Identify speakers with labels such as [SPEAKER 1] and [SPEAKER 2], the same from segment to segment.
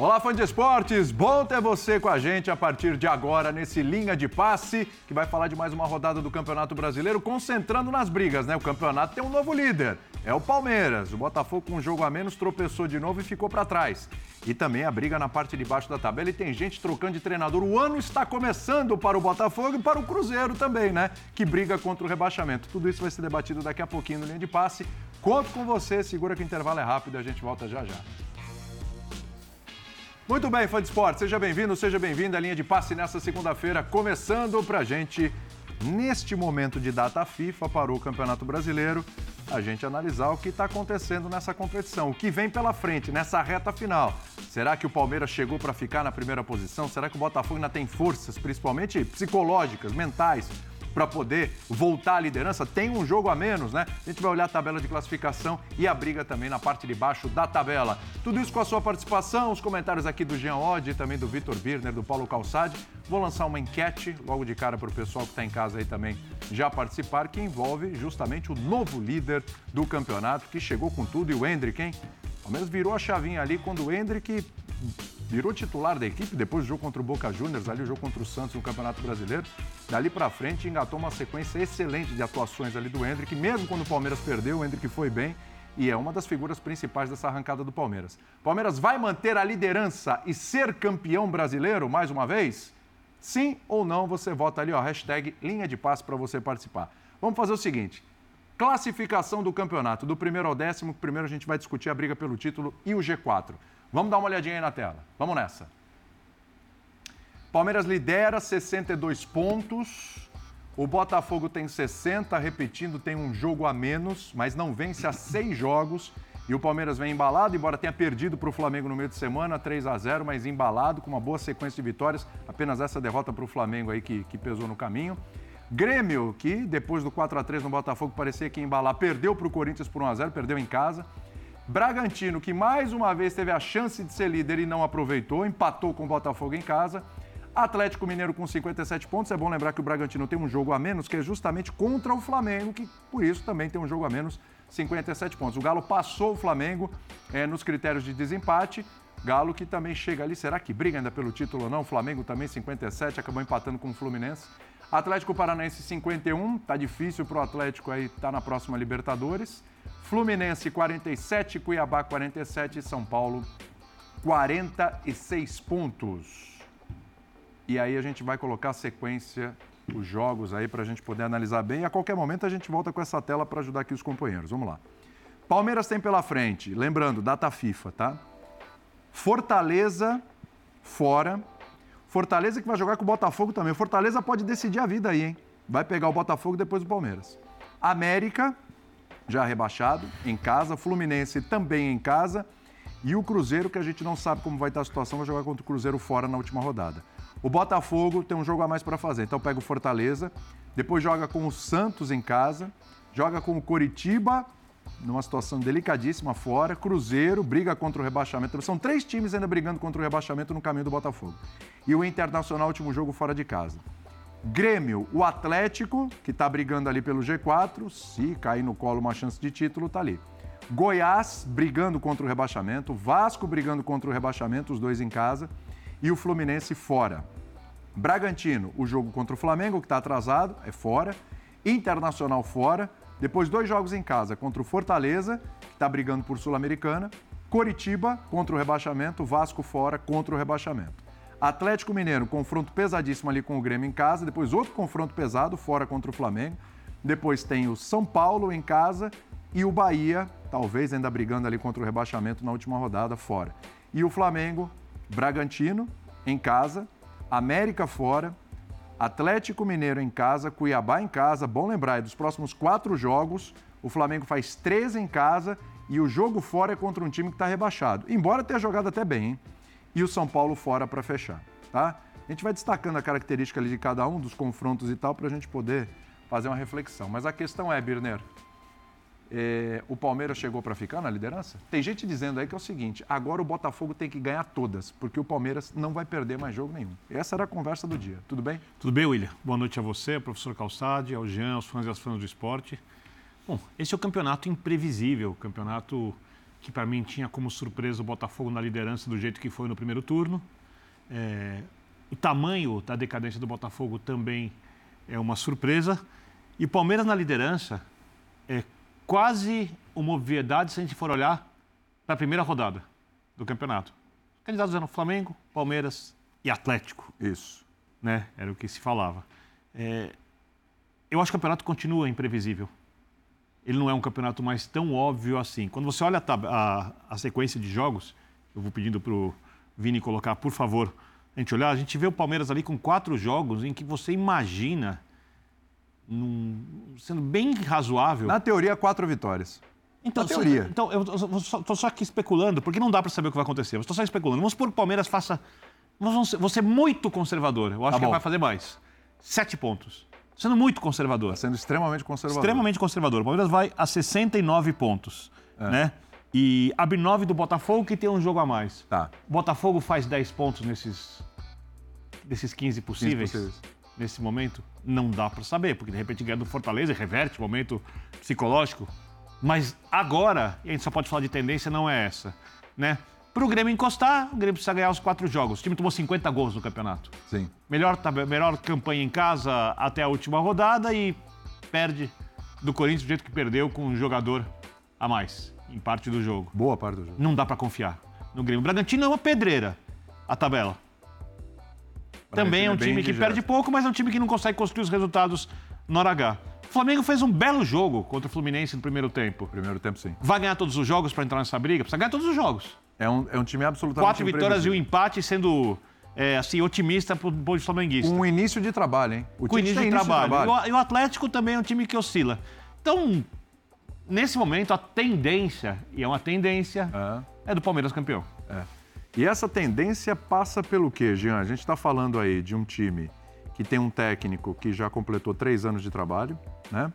[SPEAKER 1] Olá, fã de esportes! Bom ter você com a gente a partir de agora nesse Linha de Passe, que vai falar de mais uma rodada do Campeonato Brasileiro, concentrando nas brigas, né? O campeonato tem um novo líder, é o Palmeiras. O Botafogo, com um jogo a menos, tropeçou de novo e ficou para trás. E também a briga na parte de baixo da tabela e tem gente trocando de treinador. O ano está começando para o Botafogo e para o Cruzeiro também, né? Que briga contra o rebaixamento. Tudo isso vai ser debatido daqui a pouquinho no Linha de Passe. Conto com você, segura que o intervalo é rápido e a gente volta já já. Muito bem, fã de esporte, seja bem-vindo, seja bem-vinda à linha de passe nessa segunda-feira, começando pra gente, neste momento de data FIFA para o Campeonato Brasileiro, a gente analisar o que está acontecendo nessa competição, o que vem pela frente, nessa reta final. Será que o Palmeiras chegou para ficar na primeira posição? Será que o Botafogo ainda tem forças, principalmente psicológicas, mentais, para poder voltar à liderança. Tem um jogo a menos, né? A gente vai olhar a tabela de classificação e a briga também na parte de baixo da tabela. Tudo isso com a sua participação, os comentários aqui do Jean Odd e também do Vitor Birner, do Paulo Calçade. Vou lançar uma enquete logo de cara para o pessoal que está em casa aí também já participar, que envolve justamente o novo líder do campeonato, que chegou com tudo, e o Hendrick, hein? Ao menos virou a chavinha ali quando o Hendrick virou titular da equipe depois do jogo contra o Boca Juniors, ali o jogo contra o Santos no Campeonato Brasileiro. Dali para frente engatou uma sequência excelente de atuações ali do Hendrick, mesmo quando o Palmeiras perdeu, o Hendrick foi bem e é uma das figuras principais dessa arrancada do Palmeiras. Palmeiras vai manter a liderança e ser campeão brasileiro mais uma vez? Sim ou não? Você vota ali, ó, hashtag linha de passe para você participar. Vamos fazer o seguinte: classificação do campeonato, do primeiro ao décimo. Primeiro a gente vai discutir a briga pelo título e o G4. Vamos dar uma olhadinha aí na tela. Vamos nessa. Palmeiras lidera 62 pontos. O Botafogo tem 60, repetindo, tem um jogo a menos, mas não vence a seis jogos. E o Palmeiras vem embalado, embora tenha perdido para o Flamengo no meio de semana, 3 a 0 mas embalado, com uma boa sequência de vitórias. Apenas essa derrota para o Flamengo aí que, que pesou no caminho. Grêmio, que depois do 4 a 3 no Botafogo parecia que ia embalar, perdeu para o Corinthians por 1 a 0 perdeu em casa. Bragantino, que mais uma vez teve a chance de ser líder e não aproveitou, empatou com o Botafogo em casa. Atlético Mineiro com 57 pontos. É bom lembrar que o Bragantino tem um jogo a menos, que é justamente contra o Flamengo, que por isso também tem um jogo a menos, 57 pontos. O Galo passou o Flamengo é, nos critérios de desempate. Galo que também chega ali, será que briga ainda pelo título ou não? O Flamengo também 57, acabou empatando com o Fluminense. Atlético Paranaense 51, tá difícil para o Atlético aí tá na próxima Libertadores. Fluminense 47, Cuiabá 47 e São Paulo 46 pontos. E aí a gente vai colocar a sequência, os jogos aí para a gente poder analisar bem. E a qualquer momento a gente volta com essa tela para ajudar aqui os companheiros. Vamos lá. Palmeiras tem pela frente, lembrando, data FIFA, tá? Fortaleza fora. Fortaleza que vai jogar com o Botafogo também. Fortaleza pode decidir a vida aí, hein? Vai pegar o Botafogo depois do Palmeiras. América já rebaixado, em casa. Fluminense também em casa. E o Cruzeiro, que a gente não sabe como vai estar a situação, vai jogar contra o Cruzeiro fora na última rodada. O Botafogo tem um jogo a mais para fazer. Então pega o Fortaleza, depois joga com o Santos em casa, joga com o Coritiba, numa situação delicadíssima fora, Cruzeiro, briga contra o rebaixamento. São três times ainda brigando contra o rebaixamento no caminho do Botafogo. E o Internacional, último jogo fora de casa. Grêmio, o Atlético, que está brigando ali pelo G4, se cair no colo uma chance de título, está ali. Goiás brigando contra o rebaixamento, Vasco brigando contra o rebaixamento, os dois em casa, e o Fluminense fora. Bragantino, o jogo contra o Flamengo, que está atrasado, é fora. Internacional fora. Depois, dois jogos em casa contra o Fortaleza, que está brigando por Sul-Americana. Coritiba contra o rebaixamento, Vasco fora contra o rebaixamento. Atlético Mineiro, confronto pesadíssimo ali com o Grêmio em casa. Depois outro confronto pesado, fora contra o Flamengo. Depois tem o São Paulo em casa e o Bahia, talvez ainda brigando ali contra o rebaixamento na última rodada, fora. E o Flamengo, Bragantino em casa, América fora, Atlético Mineiro em casa, Cuiabá em casa. Bom lembrar, é dos próximos quatro jogos, o Flamengo faz três em casa e o jogo fora é contra um time que está rebaixado. Embora tenha jogado até bem, hein? E o São Paulo fora para fechar, tá? A gente vai destacando a característica de cada um dos confrontos e tal para a gente poder fazer uma reflexão. Mas a questão é, Birner, é, o Palmeiras chegou para ficar na liderança? Tem gente dizendo aí que é o seguinte: agora o Botafogo tem que ganhar todas, porque o Palmeiras não vai perder mais jogo nenhum. Essa era a conversa do dia. Tudo bem?
[SPEAKER 2] Tudo bem, William. Boa noite a você, professor Calçade, ao Jean, aos fãs e às fãs do esporte. Bom, esse é o campeonato imprevisível, campeonato que para mim tinha como surpresa o Botafogo na liderança do jeito que foi no primeiro turno. É, o tamanho da decadência do Botafogo também é uma surpresa. E o Palmeiras na liderança é quase uma obviedade se a gente for olhar para a primeira rodada do campeonato. Os candidatos eram Flamengo, Palmeiras e Atlético.
[SPEAKER 1] Isso.
[SPEAKER 2] Né? Era o que se falava. É, eu acho que o campeonato continua imprevisível. Ele não é um campeonato mais tão óbvio assim. Quando você olha a, a, a sequência de jogos, eu vou pedindo para o Vini colocar, por favor, a gente olhar, a gente vê o Palmeiras ali com quatro jogos em que você imagina, num, sendo bem razoável.
[SPEAKER 1] Na teoria, quatro vitórias.
[SPEAKER 2] Então, Na teoria. então eu estou só aqui especulando, porque não dá para saber o que vai acontecer. Eu estou só especulando. Vamos supor que o Palmeiras faça. Vamos ser, ser muito conservador. Eu acho tá que ele vai fazer mais. Sete pontos. Sendo muito conservador.
[SPEAKER 1] Sendo extremamente conservador.
[SPEAKER 2] Extremamente conservador. O Palmeiras vai a 69 pontos. É. Né? E abre 9 do Botafogo, que tem um jogo a mais.
[SPEAKER 1] Tá.
[SPEAKER 2] O Botafogo faz 10 pontos nesses, desses 15 possíveis. 15 possíveis. Nesse momento, não dá para saber, porque de repente ganha do Fortaleza e reverte o momento psicológico. Mas agora, e a gente só pode falar de tendência, não é essa. Né? Para o Grêmio encostar, o Grêmio precisa ganhar os quatro jogos. O time tomou 50 gols no campeonato.
[SPEAKER 1] Sim.
[SPEAKER 2] Melhor, melhor campanha em casa até a última rodada e perde do Corinthians do jeito que perdeu com um jogador a mais em parte do jogo.
[SPEAKER 1] Boa parte do jogo.
[SPEAKER 2] Não dá para confiar no Grêmio. O Bragantino é uma pedreira, a tabela. Também é um é time que perde pouco, mas é um time que não consegue construir os resultados no hora H. O Flamengo fez um belo jogo contra o Fluminense no primeiro tempo.
[SPEAKER 1] Primeiro tempo, sim.
[SPEAKER 2] Vai ganhar todos os jogos para entrar nessa briga? Precisa ganhar todos os jogos.
[SPEAKER 1] É um, é um time absolutamente
[SPEAKER 2] Quatro vitórias e um empate, sendo é, assim, otimista para o flamenguista.
[SPEAKER 1] Um início de trabalho, hein?
[SPEAKER 2] O Com início de, início trabalho. de trabalho. E o Atlético também é um time que oscila. Então, nesse momento, a tendência, e é uma tendência, é, é do Palmeiras campeão.
[SPEAKER 1] É. E essa tendência passa pelo quê, Jean? A gente está falando aí de um time que tem um técnico que já completou três anos de trabalho, né?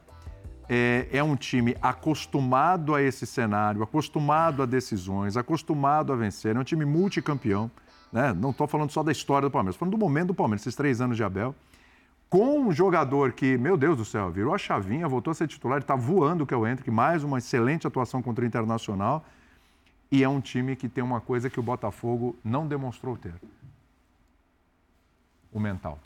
[SPEAKER 1] É, é, um time acostumado a esse cenário, acostumado a decisões, acostumado a vencer. É um time multicampeão. Né? Não estou falando só da história do Palmeiras, estou falando do momento do Palmeiras, esses três anos de Abel. Com um jogador que, meu Deus do céu, virou a chavinha, voltou a ser titular, está voando que é o Hendrick, mais uma excelente atuação contra o Internacional. E é um time que tem uma coisa que o Botafogo não demonstrou ter: o mental.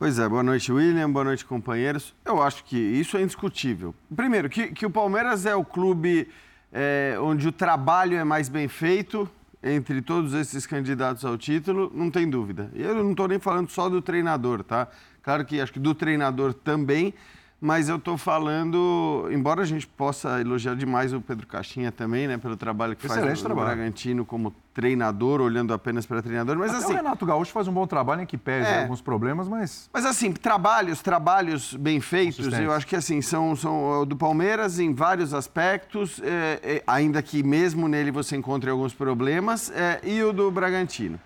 [SPEAKER 3] Pois é, boa noite, William, boa noite, companheiros. Eu acho que isso é indiscutível. Primeiro, que, que o Palmeiras é o clube é, onde o trabalho é mais bem feito entre todos esses candidatos ao título, não tem dúvida. Eu não estou nem falando só do treinador, tá? Claro que acho que do treinador também, mas eu estou falando, embora a gente possa elogiar demais o Pedro Caixinha também, né, pelo trabalho que Excelente faz no, trabalho. Bragantino como treinador, olhando apenas para treinador, mas Até assim... o
[SPEAKER 1] Renato Gaúcho faz um bom trabalho em que pese é, alguns problemas, mas...
[SPEAKER 3] Mas assim, trabalhos, trabalhos bem feitos, eu acho que assim, são, são do Palmeiras em vários aspectos, é, é, ainda que mesmo nele você encontre alguns problemas, é, e o do Bragantino.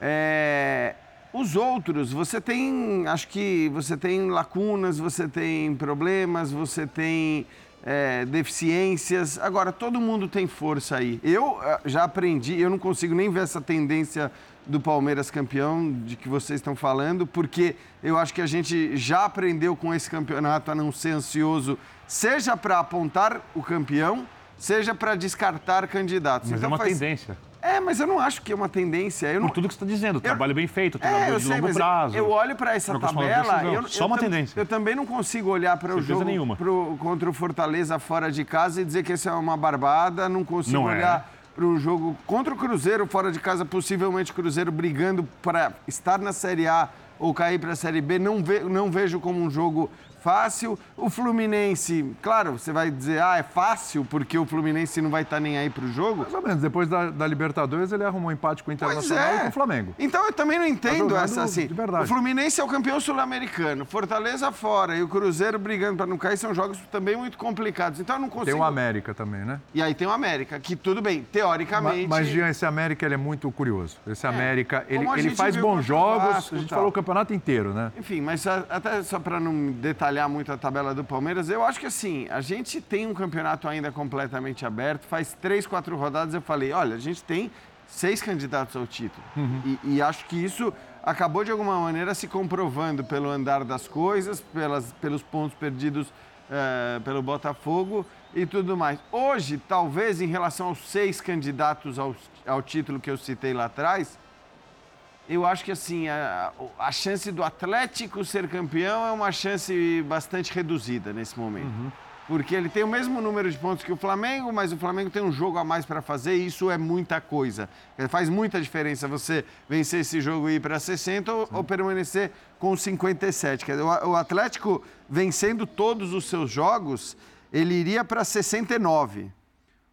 [SPEAKER 3] É, os outros, você tem, acho que você tem lacunas, você tem problemas, você tem é, deficiências. Agora, todo mundo tem força aí. Eu eh, já aprendi, eu não consigo nem ver essa tendência do Palmeiras campeão de que vocês estão falando, porque eu acho que a gente já aprendeu com esse campeonato a não ser ansioso, seja para apontar o campeão, seja para descartar candidatos.
[SPEAKER 2] Mas é então, é uma faz... tendência.
[SPEAKER 3] É, mas eu não acho que é uma tendência. Eu
[SPEAKER 2] Por
[SPEAKER 3] não...
[SPEAKER 2] tudo que você está dizendo, trabalho bem feito, trabalho é, de sei, longo prazo.
[SPEAKER 3] Eu olho para essa tabela. Eu,
[SPEAKER 2] Só eu uma tendência.
[SPEAKER 3] Eu também não consigo olhar para o jogo pro, contra o Fortaleza fora de casa e dizer que isso é uma barbada. Não consigo não é. olhar é. para o jogo contra o Cruzeiro fora de casa, possivelmente o Cruzeiro brigando para estar na Série A ou cair para a Série B. Não, ve, não vejo como um jogo fácil. O Fluminense, claro, você vai dizer, ah, é fácil porque o Fluminense não vai estar tá nem aí para o jogo.
[SPEAKER 1] Mais ou menos. Depois da, da, Libertadores, ele arrumou um empate com o Internacional é. e com o Flamengo.
[SPEAKER 3] Então eu também não entendo tá essa assim. O Fluminense é o campeão sul-americano, Fortaleza fora e o Cruzeiro brigando para não cair são jogos também muito complicados. Então eu não consigo.
[SPEAKER 1] Tem o América também, né?
[SPEAKER 3] E aí tem o América, que tudo bem, teoricamente.
[SPEAKER 1] Mas, mas Jean, esse América ele é muito curioso. Esse é. América, ele, ele faz bons jogos. A gente falou o campeonato inteiro, né?
[SPEAKER 3] Enfim, mas até só para não detalhar muito a tabela do Palmeiras, eu acho que assim, a gente tem um campeonato ainda completamente aberto. Faz três, quatro rodadas eu falei, olha, a gente tem seis candidatos ao título. Uhum. E, e, acho que isso acabou de alguma maneira se comprovando pelo andar das coisas, pelas, pelos pontos perdidos uh, pelo Botafogo. e tudo mais. Hoje, talvez, em relação aos seis candidatos ao, ao título que eu citei lá atrás, eu acho que assim, a, a, chance do Atlético ser campeão é uma chance bastante reduzida nesse momento. Uhum. Porque ele tem o mesmo número de pontos que o Flamengo, mas o Flamengo tem um jogo a mais para fazer e isso é muita coisa. Faz muita diferença você vencer esse jogo e ir para 60 ou, ou, permanecer com 57. Quer dizer, o Atlético vencendo todos os seus jogos, ele iria para 69.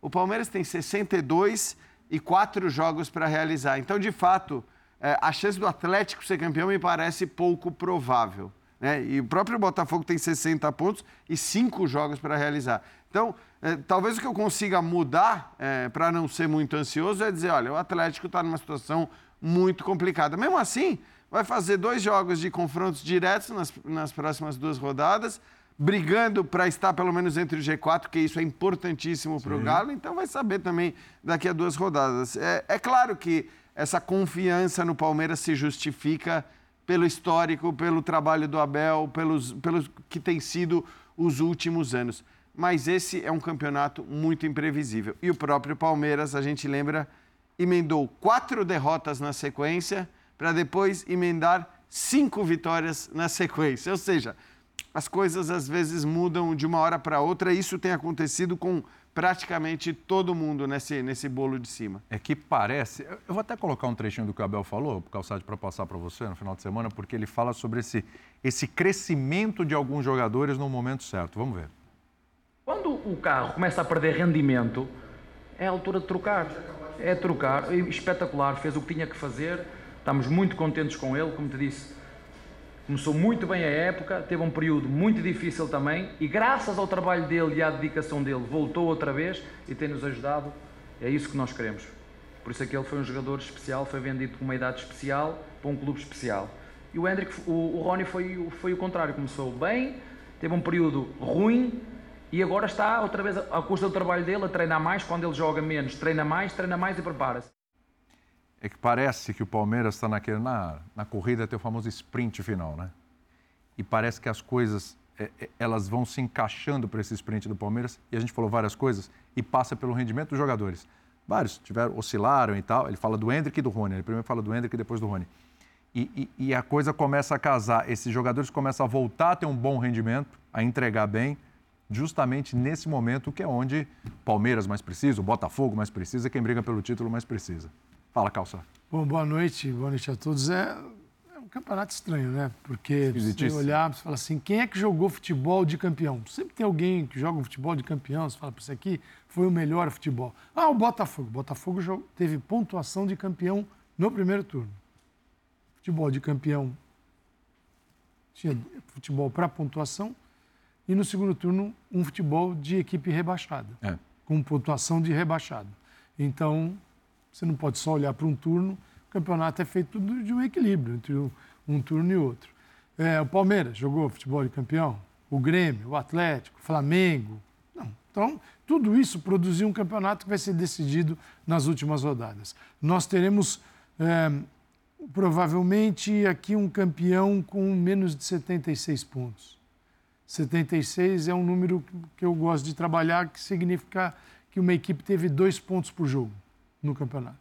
[SPEAKER 3] O Palmeiras tem 62 e quatro jogos para realizar. Então, de fato, é, a chance do Atlético ser campeão me parece pouco provável. Né? E o próprio Botafogo tem 60 pontos e cinco jogos para realizar. Então, é, talvez o que eu consiga mudar é, para não ser muito ansioso é dizer: olha, o Atlético está numa situação muito complicada. Mesmo assim, vai fazer dois jogos de confrontos diretos nas, nas próximas duas rodadas, brigando para estar pelo menos entre o G4, que isso é importantíssimo para o Galo, então vai saber também daqui a duas rodadas. É, é claro que essa confiança no Palmeiras se justifica pelo histórico, pelo trabalho do Abel, pelos, pelos que tem sido os últimos anos. Mas esse é um campeonato muito imprevisível. E o próprio Palmeiras, a gente lembra, emendou quatro derrotas na sequência para depois emendar cinco vitórias na sequência. Ou seja, as coisas às vezes mudam de uma hora para outra. Isso tem acontecido com praticamente todo mundo nesse, nesse bolo de cima.
[SPEAKER 1] É que parece. Eu vou até colocar um trechinho do que o Abel falou, Calçado, para passar para você no final de semana, porque ele fala sobre esse, esse crescimento de alguns jogadores no momento certo. Vamos ver.
[SPEAKER 4] Quando o carro começa a perder rendimento, é a altura de trocar. É trocar. Espetacular, fez o que tinha que fazer. Estamos muito contentes com ele, como te disse Começou muito bem a época, teve um período muito difícil também e graças ao trabalho dele e à dedicação dele voltou outra vez e tem-nos ajudado. É isso que nós queremos. Por isso é que ele foi um jogador especial, foi vendido com uma idade especial para um clube especial. E o Hendrick, o, o Rony foi, foi o contrário, começou bem, teve um período ruim e agora está outra vez à custa do trabalho dele a treinar mais, quando ele joga menos, treina mais, treina mais e prepara-se
[SPEAKER 1] é que parece que o Palmeiras está naquele, na, na corrida até o famoso sprint final, né? E parece que as coisas é, é, elas vão se encaixando para esse sprint do Palmeiras. E a gente falou várias coisas e passa pelo rendimento dos jogadores. Vários tiveram, oscilaram e tal. Ele fala do Hendrick e do Rony. Ele primeiro fala do Hendrick e depois do Rony. E, e, e, a coisa começa a casar. Esses jogadores começam a voltar a ter um bom rendimento, a entregar bem, justamente nesse momento que é onde Palmeiras mais precisa, o Botafogo mais precisa, quem briga pelo título mais precisa. Fala, Calça.
[SPEAKER 5] Bom, boa noite, boa noite a todos. É, é um campeonato estranho, né? Porque você olhar, você fala assim, quem é que jogou futebol de campeão? Sempre tem alguém que joga um futebol de campeão, você fala, isso aqui foi o melhor futebol. Ah, o Botafogo. O Botafogo teve pontuação de campeão no primeiro turno. Futebol de campeão tinha futebol para pontuação e no segundo turno um futebol de equipe rebaixada, é. com pontuação de rebaixado. Então, você não pode só olhar para um turno. O campeonato é feito de um equilíbrio entre um turno e outro. É, o Palmeiras jogou futebol de campeão, o Grêmio, o Atlético, o Flamengo. Não. Então, tudo isso produziu um campeonato que vai ser decidido nas últimas rodadas. Nós teremos é, provavelmente aqui um campeão com menos de 76 pontos. 76 é um número que eu gosto de trabalhar, que significa que uma equipe teve dois pontos por jogo no campeonato.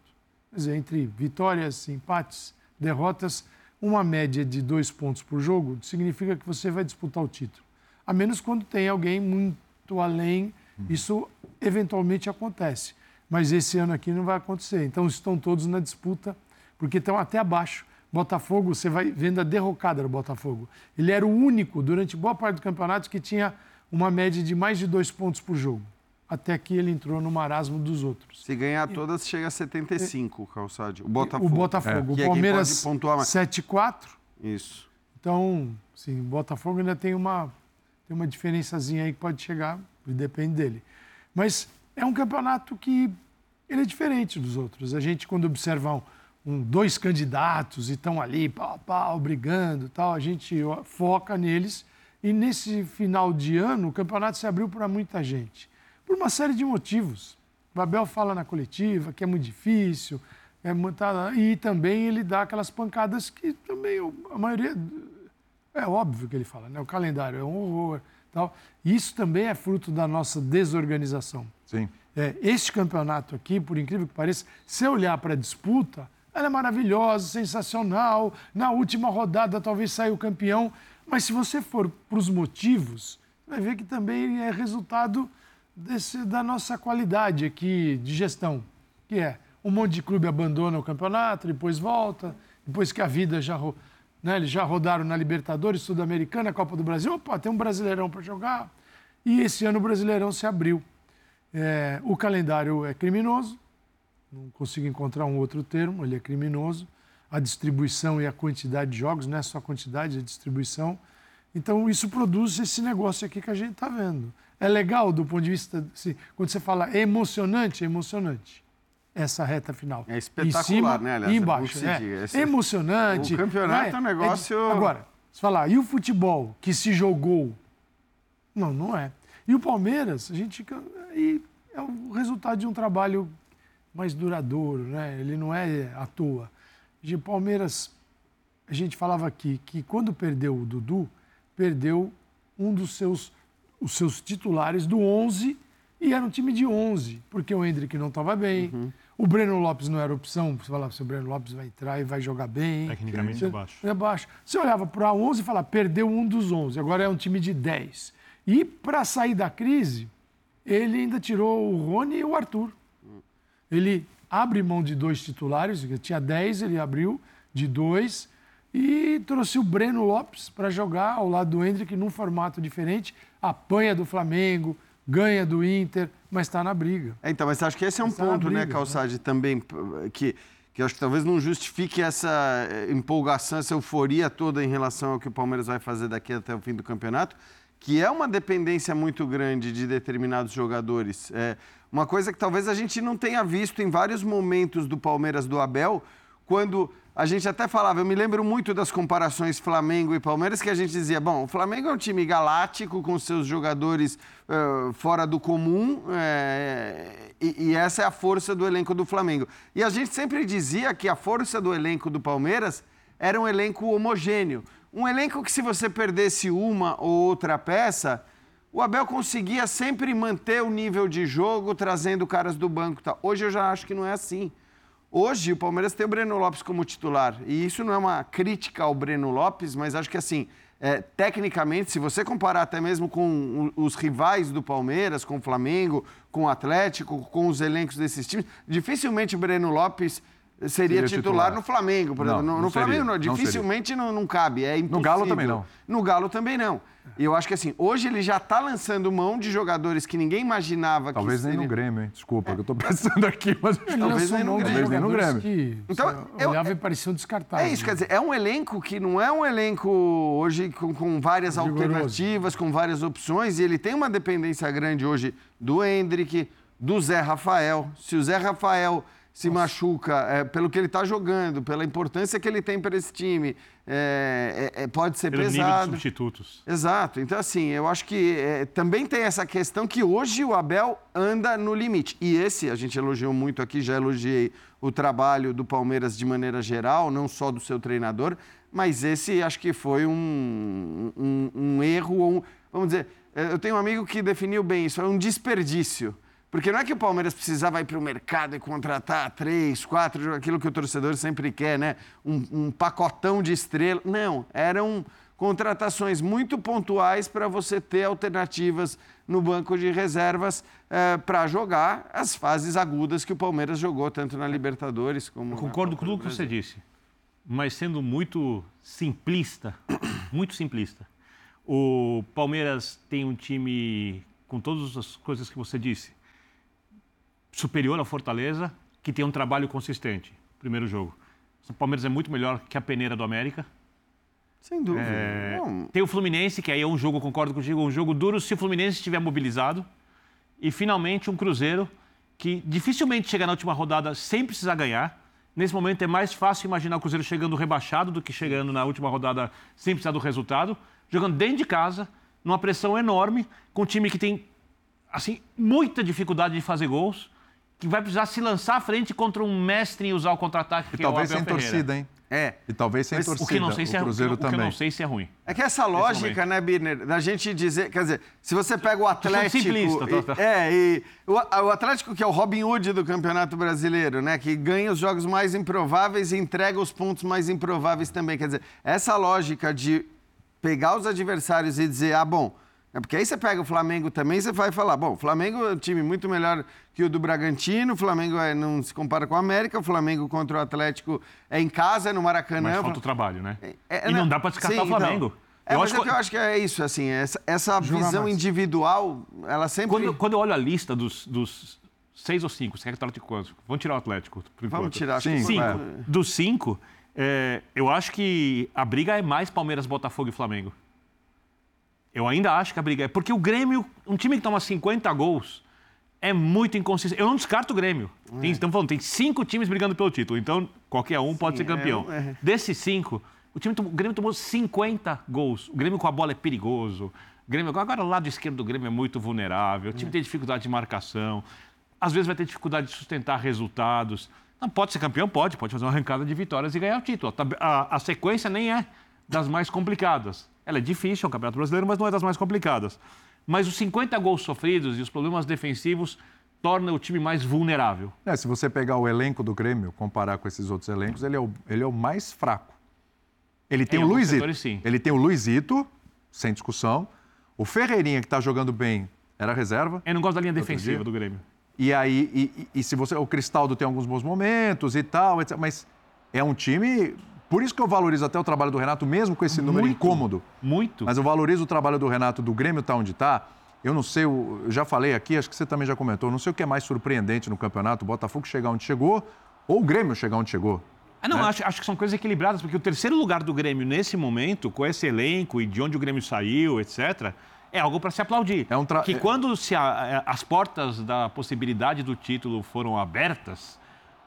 [SPEAKER 5] Quer dizer, entre vitórias, empates, derrotas, uma média de dois pontos por jogo significa que você vai disputar o título. A menos quando tem alguém muito além, isso eventualmente acontece. Mas esse ano aqui não vai acontecer. Então estão todos na disputa, porque estão até abaixo. Botafogo, você vai vendo a derrocada do Botafogo. Ele era o único, durante boa parte do campeonato, que tinha uma média de mais de dois pontos por jogo até que ele entrou no marasmo dos outros.
[SPEAKER 3] Se ganhar todas, chega a 75, o Calçade. O Botafogo.
[SPEAKER 5] O Botafogo. É. O é Palmeiras, 7-4.
[SPEAKER 3] Isso.
[SPEAKER 5] Então, sim, o Botafogo ainda tem uma, tem uma diferençazinha aí que pode chegar, e depende dele. Mas é um campeonato que ele é diferente dos outros. A gente, quando observa um, dois candidatos e estão ali, pau, pau, brigando tal, a gente foca neles. E nesse final de ano, o campeonato se abriu para muita gente por uma série de motivos. O Abel fala na coletiva que é muito difícil, é muito, e também ele dá aquelas pancadas que também a maioria. É óbvio que ele fala, né? O calendário é um horror, Tal. Isso também é fruto da nossa desorganização.
[SPEAKER 1] Sim.
[SPEAKER 5] É, este campeonato aqui, por incrível que pareça, se olhar para a disputa, ela é maravilhosa, sensacional. Na última rodada talvez saia o campeão. Mas se você for para os motivos, vai ver que também é resultado desse, da nossa qualidade aqui de gestão, que é um monte de clube abandona o campeonato, depois volta, depois que a vida já, né, eles já rodaram na Libertadores, Sul-Americana, Copa do Brasil, opa, tem um Brasileirão para jogar. E esse ano o Brasileirão se abriu. É, o calendário é criminoso, não consigo encontrar um outro termo, ele é criminoso. A distribuição e a quantidade de jogos, não é só a quantidade, é a distribuição. Então, isso produz esse negócio aqui que a gente está vendo. É legal do ponto de vista, assim, quando você fala é emocionante, é emocionante. Essa reta final.
[SPEAKER 3] É espetacular, cima, né, aliás?
[SPEAKER 5] Embaixo. É, Esse... Emocionante.
[SPEAKER 3] O campeonato é, é um negócio.
[SPEAKER 5] É... Agora, se falar, e o futebol que se jogou? Não, não é. E o Palmeiras, a gente. E é o resultado de um trabalho mais duradouro, né? Ele não é à toa. O Palmeiras, a gente falava aqui que quando perdeu o Dudu, perdeu um dos seus, os seus titulares do 11 e era um time de 11, porque o Hendrick não estava bem, uhum. o Breno Lopes não era opção, você falava se o Breno Lopes vai entrar e vai jogar bem.
[SPEAKER 2] Tecnicamente é baixo.
[SPEAKER 5] É baixo. Você olhava para 11 e falava, perdeu um dos 11, agora é um time de 10. E para sair da crise, ele ainda tirou o Rony e o Arthur. Ele abre mão de dois titulares, tinha 10, ele abriu de dois e trouxe o Breno Lopes para jogar ao lado do Hendrick num formato diferente. Apanha do Flamengo, ganha do Inter, mas está na briga.
[SPEAKER 3] É, então, mas acho que esse é um tá ponto, né, briga, né, Calçade, né? também, que, que acho que talvez não justifique essa eh, empolgação, essa euforia toda em relação ao que o Palmeiras vai fazer daqui até o fim do campeonato, que é uma dependência muito grande de determinados jogadores. É uma coisa que talvez a gente não tenha visto em vários momentos do Palmeiras do Abel, quando a gente até falava, eu me lembro muito das comparações Flamengo e Palmeiras, que a gente dizia, bom, o Flamengo é um time galáctico, com seus jogadores uh, fora do comum, é, e, e, essa é a força do elenco do Flamengo. E a gente sempre dizia que a força do elenco do Palmeiras era um elenco homogêneo. Um elenco que, se você perdesse uma ou outra peça, o Abel conseguia sempre manter o nível de jogo, trazendo caras do banco. Tá. Hoje eu já acho que não é assim. Hoje o Palmeiras tem o Breno Lopes como titular. E isso não é uma crítica ao Breno Lopes, mas acho que assim, é, tecnicamente, se você comparar até mesmo com os rivais do Palmeiras, com o Flamengo, com o Atlético, com os elencos desses times, dificilmente o Breno Lopes seria, seria titular, titular, no Flamengo. Por exemplo. Não, no, no Flamengo, não, dificilmente não, não, cabe. É impossível.
[SPEAKER 1] No Galo também não.
[SPEAKER 3] No Galo também não. E eu acho que assim, hoje ele já está lançando mão de jogadores que ninguém imaginava
[SPEAKER 1] Talvez
[SPEAKER 3] que
[SPEAKER 1] nem seria... no Grêmio, hein? Desculpa, é. que eu estou pensando aqui, mas
[SPEAKER 5] talvez nem no Grêmio. Talvez nem no Grêmio. Que, então, eu, olhava e pareciam descartáveis.
[SPEAKER 3] É isso, quer dizer, é um elenco que não é um elenco hoje com, com várias Vigoroso. alternativas, com várias opções, e ele tem uma dependência grande hoje do Hendrick, do Zé Rafael. Se o Zé Rafael se Nossa. machuca, é, pelo que ele está jogando, pela importância que ele tem para esse time, é, é, é pode ser pelo pesado. Nível de
[SPEAKER 2] substitutos.
[SPEAKER 3] Exato. Então, assim, eu acho que é, também tem essa questão que hoje o Abel anda no limite. E esse, a gente elogiou muito aqui, já elogiei o trabalho do Palmeiras de maneira geral, não só do seu treinador, mas esse acho que foi um, um, um erro, um, vamos dizer, é, eu tenho um amigo que definiu bem isso, é um desperdício. Porque não é que o Palmeiras precisava ir para o mercado e contratar três, quatro, aquilo que o torcedor sempre quer, né? Um, um pacotão de estrela. Não, eram contratações muito pontuais para você ter alternativas no banco de reservas eh, para jogar as fases agudas que o Palmeiras jogou, tanto na Libertadores como.
[SPEAKER 2] Eu concordo com tudo que você disse, mas sendo muito simplista, muito simplista. O Palmeiras tem um time com todas as coisas que você disse superior ao Fortaleza, que tem um trabalho consistente. Primeiro jogo. O Palmeiras é muito melhor que a peneira do América.
[SPEAKER 3] Sem dúvida. É...
[SPEAKER 2] Tem o Fluminense, que aí é um jogo, concordo contigo, um jogo duro se o Fluminense estiver mobilizado. E finalmente um Cruzeiro que dificilmente chega na última rodada sem precisar ganhar. Nesse momento é mais fácil imaginar o Cruzeiro chegando rebaixado do que chegando na última rodada sem precisar do resultado. Jogando dentro de casa, numa pressão enorme, com um time que tem assim muita dificuldade de fazer gols que vai precisar se lançar à frente contra um mestre em usar o contra-ataque.
[SPEAKER 1] E talvez é sem Ferreira. torcida, hein?
[SPEAKER 3] É.
[SPEAKER 1] E talvez sem
[SPEAKER 3] Mas o
[SPEAKER 1] torcida.
[SPEAKER 2] O que, não sei se
[SPEAKER 1] o
[SPEAKER 2] é,
[SPEAKER 1] Cruzeiro
[SPEAKER 2] o que eu
[SPEAKER 1] também.
[SPEAKER 2] não sei se é ruim.
[SPEAKER 3] É que essa lógica, né, Birner, da gente dizer, quer dizer, se você pega o Atlético,
[SPEAKER 2] simplista,
[SPEAKER 3] e-
[SPEAKER 2] tá, tá.
[SPEAKER 3] é, e o, o Atlético que é o Robin Hood do Campeonato Brasileiro, né, que ganha os jogos mais improváveis e entrega os pontos mais improváveis também, quer dizer, essa lógica de pegar os adversários e dizer, ah, bom, é porque aí você pega o Flamengo também, você vai falar, bom, o Flamengo é um time muito melhor que o do Bragantino, o Flamengo é- não se compara com o América, o Flamengo contra o Atlético é em casa, é no Maracanã.
[SPEAKER 2] Mas falta o trabalho, né?
[SPEAKER 3] é,
[SPEAKER 2] e não dá para descartar
[SPEAKER 3] sim,
[SPEAKER 2] o Flamengo.
[SPEAKER 3] então. É,
[SPEAKER 2] eu
[SPEAKER 3] mas
[SPEAKER 2] acho
[SPEAKER 3] é que eu acho que é isso, assim, essa, essa visão
[SPEAKER 5] mais.
[SPEAKER 3] individual, ela sempre...
[SPEAKER 2] Quando, quando eu olho a lista dos, dos seis ou cinco, se é que o Atlético quanto? Vamos tirar o Atlético. Por
[SPEAKER 3] Vamos
[SPEAKER 2] enquanto.
[SPEAKER 3] tirar, acho que
[SPEAKER 1] Cinco,
[SPEAKER 2] Cinco.
[SPEAKER 1] é.
[SPEAKER 2] Dos cinco, é, eu acho que a briga é mais Palmeiras, Botafogo e Flamengo. Eu ainda acho que a briga é. Porque o Grêmio, um time que toma 50 gols, é muito inconsistente. Eu não descarto o Grêmio. Tem, estamos falando, tem cinco times brigando pelo título, então qualquer um pode ser campeão.
[SPEAKER 3] é.
[SPEAKER 2] Desses cinco, o, time o Grêmio tomou 50 gols. O Grêmio com a bola é perigoso. O Grêmio, agora o lado esquerdo do Grêmio é muito vulnerável. O time tem dificuldade de marcação. Às vezes vai ter dificuldade de sustentar resultados. Não, pode ser campeão? Pode. Pode fazer uma arrancada de vitórias e ganhar o título. A A, a sequência nem é das mais complicadas. Ela é difícil, é um campeonato brasileiro, mas não é das mais complicadas. Mas os 50 gols sofridos e os problemas defensivos tornam o time mais vulnerável.
[SPEAKER 1] É, se você pegar o elenco do Grêmio, comparar com esses outros elencos, ele é o, ele é o mais fraco. Ele tem
[SPEAKER 2] Em
[SPEAKER 1] o Luizito.
[SPEAKER 2] setores.
[SPEAKER 1] Ele tem o Luizito, sem discussão. O Ferreirinha, que está jogando bem, era reserva.
[SPEAKER 2] Eu não gosto da linha defensiva do Grêmio.
[SPEAKER 1] E aí, e, e- e se você. O Cristaldo tem alguns bons momentos e tal, etc. Mas é um time. Por isso que eu valorizo até o trabalho do Renato, mesmo com esse número
[SPEAKER 2] Muito.
[SPEAKER 1] incômodo.
[SPEAKER 2] Muito.
[SPEAKER 1] Mas eu valorizo o trabalho do Renato do Grêmio, tá onde está. Eu não sei, eu já falei aqui, acho que você também já comentou, não sei o que é mais surpreendente no campeonato, o Botafogo chegar onde chegou ou o Grêmio chegar onde chegou.
[SPEAKER 2] Ah, não,
[SPEAKER 1] né?
[SPEAKER 2] acho, acho que são coisas equilibradas, porque o terceiro lugar do Grêmio nesse momento, com esse elenco e de onde o Grêmio saiu, etc., é algo para se aplaudir.
[SPEAKER 1] É um tra-
[SPEAKER 2] Que
[SPEAKER 1] é-
[SPEAKER 2] quando se a- as portas da possibilidade do título foram abertas,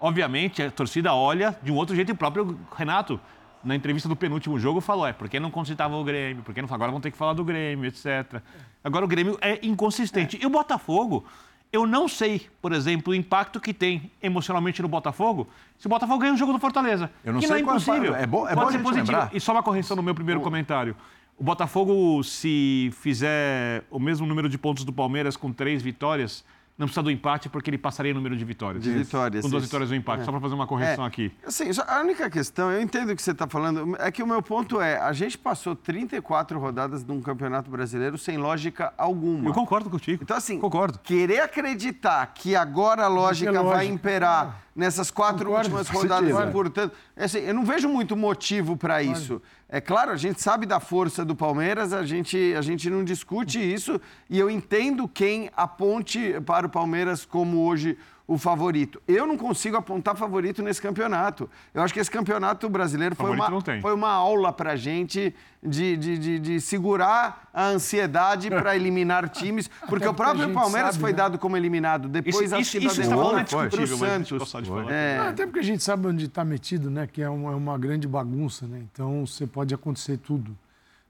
[SPEAKER 2] obviamente a torcida olha de um outro jeito e o próprio Renato, na entrevista do penúltimo jogo, falou: é, por que não concitava o Grêmio? Por que não agora vão ter que falar do Grêmio, etc. Agora o Grêmio é inconsistente. E o Botafogo, eu não sei, por exemplo, o impacto que tem emocionalmente no Botafogo se o Botafogo ganha um jogo do Fortaleza.
[SPEAKER 1] Eu não
[SPEAKER 2] que
[SPEAKER 1] sei
[SPEAKER 2] não é
[SPEAKER 1] é-
[SPEAKER 2] impossível.
[SPEAKER 1] é bom- é
[SPEAKER 2] Pode
[SPEAKER 1] bom
[SPEAKER 2] ser positivo.
[SPEAKER 1] lembrar.
[SPEAKER 2] E só uma correção no meu primeiro comentário. O Botafogo, se fizer o mesmo número de pontos do Palmeiras com três vitórias, não precisa do empate porque ele passaria o número de vitórias.
[SPEAKER 3] De vitórias,
[SPEAKER 2] Com duas
[SPEAKER 3] isso.
[SPEAKER 2] vitórias do empate. Só para fazer uma correção
[SPEAKER 3] É,
[SPEAKER 2] aqui.
[SPEAKER 3] Assim, a única questão, eu entendo o que você está falando, é que o meu ponto é, a gente passou 34 rodadas num campeonato brasileiro sem lógica alguma.
[SPEAKER 2] Eu concordo contigo.
[SPEAKER 3] Então, assim,
[SPEAKER 2] Concordo.
[SPEAKER 3] querer acreditar que agora a lógica vai
[SPEAKER 5] lógica.
[SPEAKER 3] imperar nessas quatro
[SPEAKER 5] Concordo.
[SPEAKER 3] últimas rodadas, e, portanto, é assim, eu não vejo muito motivo para isso. É claro, a gente sabe da força do Palmeiras, a gente, a gente não discute isso, e eu entendo quem aponte para o Palmeiras como hoje o favorito. Eu não consigo apontar favorito nesse campeonato. Eu acho que esse campeonato brasileiro foi
[SPEAKER 2] Favorito
[SPEAKER 3] uma, foi uma aula para a gente de, de, de, de segurar a ansiedade para eliminar times, porque
[SPEAKER 5] porque
[SPEAKER 3] o
[SPEAKER 5] a
[SPEAKER 3] próprio Palmeiras
[SPEAKER 5] sabe,
[SPEAKER 3] foi
[SPEAKER 5] né?
[SPEAKER 3] dado como eliminado. Depois
[SPEAKER 2] Isso,
[SPEAKER 3] acho
[SPEAKER 2] isso, isso
[SPEAKER 3] da
[SPEAKER 2] está falando é
[SPEAKER 3] derrota pro
[SPEAKER 2] discutível, mas a gente
[SPEAKER 3] Santos.
[SPEAKER 2] falar.
[SPEAKER 5] Não, Até porque a gente sabe onde está metido, né? Que é uma, é uma grande bagunça, né? Então você pode acontecer tudo.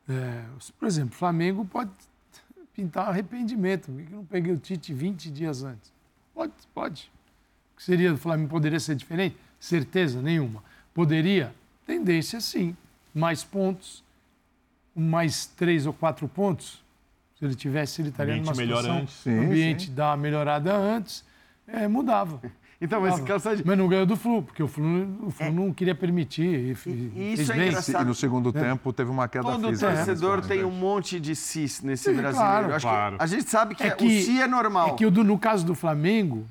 [SPEAKER 5] É, por exemplo, o Flamengo pode pintar arrependimento. Por que eu não peguei o Tite 20 dias antes? Pode, pode. O que seria do Flamengo? Poderia ser diferente? Certeza nenhuma. Poderia? Tendência sim. Mais pontos, mais três ou quatro pontos. Se ele tivesse, ele estaria numa situação,
[SPEAKER 2] antes.
[SPEAKER 1] Sim,
[SPEAKER 5] o ambiente dá uma melhorada antes, é, mudava.
[SPEAKER 3] Então, calça de...
[SPEAKER 5] Mas não ganhou do Flu, porque o Flu, o Flu não queria permitir. E,
[SPEAKER 3] É. E-
[SPEAKER 5] fez
[SPEAKER 3] isso é engraçado.
[SPEAKER 1] E no segundo tempo teve uma queda
[SPEAKER 3] Todo
[SPEAKER 1] física.
[SPEAKER 3] torcedor
[SPEAKER 1] né?
[SPEAKER 3] tem um monte de cis nesse
[SPEAKER 5] Sim,
[SPEAKER 3] brasileiro.
[SPEAKER 5] claro,
[SPEAKER 3] Acho
[SPEAKER 2] claro.
[SPEAKER 3] que a gente sabe que,
[SPEAKER 5] É
[SPEAKER 3] é
[SPEAKER 5] que-
[SPEAKER 3] o si é normal.
[SPEAKER 5] É que o do- no caso do Flamengo,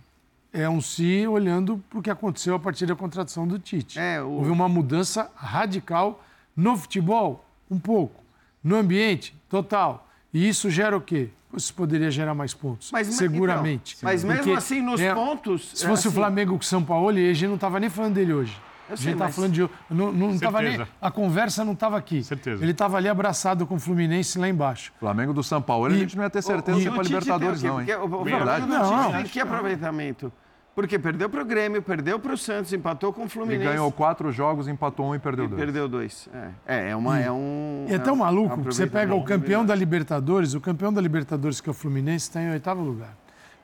[SPEAKER 5] é um si olhando para o que aconteceu a partir da contratação do Tite.
[SPEAKER 3] É, o-
[SPEAKER 5] Houve uma mudança radical no futebol, um pouco. No ambiente, total. E isso gera o quê? Isso poderia gerar mais pontos,
[SPEAKER 3] Mas me-
[SPEAKER 5] seguramente.
[SPEAKER 3] então, mas mesmo assim, nos
[SPEAKER 5] é-
[SPEAKER 3] pontos,
[SPEAKER 5] Se fosse
[SPEAKER 3] é
[SPEAKER 5] o
[SPEAKER 3] assim-
[SPEAKER 5] Flamengo com o São Paulo, a gente não estava nem falando dele hoje.
[SPEAKER 3] Eu
[SPEAKER 5] a gente estava
[SPEAKER 3] mas-
[SPEAKER 5] falando de. Não, não tava nem,
[SPEAKER 2] Certeza.
[SPEAKER 5] a conversa não estava aqui.
[SPEAKER 2] Certeza.
[SPEAKER 5] Ele estava ali abraçado com o Fluminense lá embaixo.
[SPEAKER 1] Flamengo do São Paulo, a
[SPEAKER 5] E-
[SPEAKER 1] gente não ia ter certeza
[SPEAKER 3] E
[SPEAKER 1] se
[SPEAKER 3] o
[SPEAKER 1] ia para Libertadores,
[SPEAKER 3] o
[SPEAKER 1] não, hein?
[SPEAKER 3] Porque o- o
[SPEAKER 1] Verdade.
[SPEAKER 3] Flamengo
[SPEAKER 5] Não, não.
[SPEAKER 3] tem que aproveitamento. Porque perdeu para o Grêmio, perdeu para o Santos, empatou com o
[SPEAKER 1] Ele
[SPEAKER 3] Fluminense.
[SPEAKER 1] ganhou quatro jogos, empatou um e perdeu
[SPEAKER 3] e
[SPEAKER 1] dois.
[SPEAKER 3] perdeu dois. É, é, é, uma, é um.
[SPEAKER 5] E é tão
[SPEAKER 3] um
[SPEAKER 5] maluco que você pega o campeão da Libertadores, o campeão da Libertadores, que é o Fluminense, está em oitavo lugar.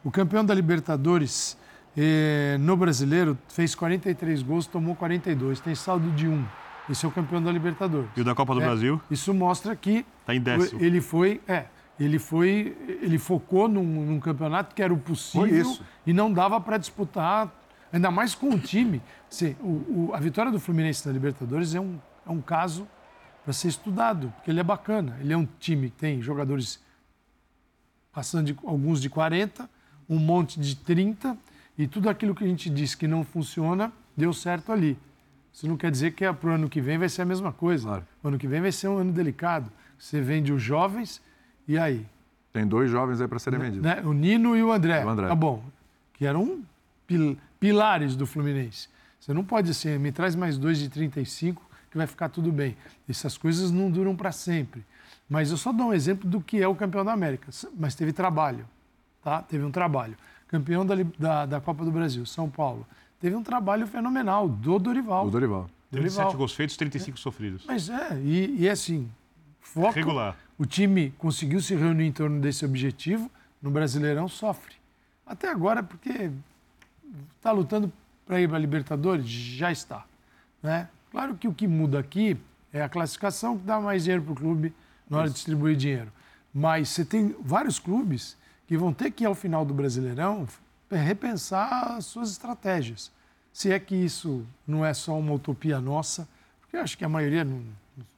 [SPEAKER 5] O campeão da Libertadores, eh, no brasileiro, fez 43 gols, tomou 42, tem saldo de 1. esse é o campeão da Libertadores.
[SPEAKER 2] E o da Copa do
[SPEAKER 5] é,
[SPEAKER 2] Brasil?
[SPEAKER 5] Isso mostra que
[SPEAKER 2] tá em décimo.
[SPEAKER 5] ele foi, é, ele foi, ele focou num, num campeonato que era o possível e não dava para disputar, ainda mais com o time. Assim, o, o, a vitória do Fluminense na Libertadores é um, é um caso para ser estudado, porque ele é bacana. Ele é um time que tem jogadores passando de, alguns de 40, um monte de 30, e tudo aquilo que a gente disse que não funciona, deu certo ali. Isso não quer dizer que para o ano que vem vai ser a mesma coisa. Claro. O ano que vem vai ser um ano delicado. Você vende os jovens e aí?
[SPEAKER 1] Tem dois jovens aí para serem vendidos.
[SPEAKER 5] Né? O Nino e o André. O André. Tá bom. Que eram pil pilares do Fluminense. Você não pode assim, me traz mais dois de 35 que vai ficar tudo bem. Essas coisas não duram para sempre. Mas eu só dou um exemplo do que é o campeão da América. Mas teve trabalho, tá? Teve um trabalho. Campeão da, da, da Copa do Brasil, São Paulo. Teve um trabalho fenomenal do Dorival.
[SPEAKER 1] Do Dorival.
[SPEAKER 2] 37 gols feitos, 35 é. sofridos.
[SPEAKER 5] Mas é, e, e é assim, foco.
[SPEAKER 2] Regular.
[SPEAKER 5] O time conseguiu se reunir em torno desse objetivo. No Brasileirão sofre. Até agora, porque está lutando para ir para a Libertadores? Já está. Né? Claro que o que muda aqui é a classificação que dá mais dinheiro para o clube na hora de distribuir dinheiro. Mas você tem vários clubes que vão ter que, ao final do Brasileirão, repensar as suas estratégias. Se é que isso não é só uma utopia nossa, porque eu acho que a maioria não,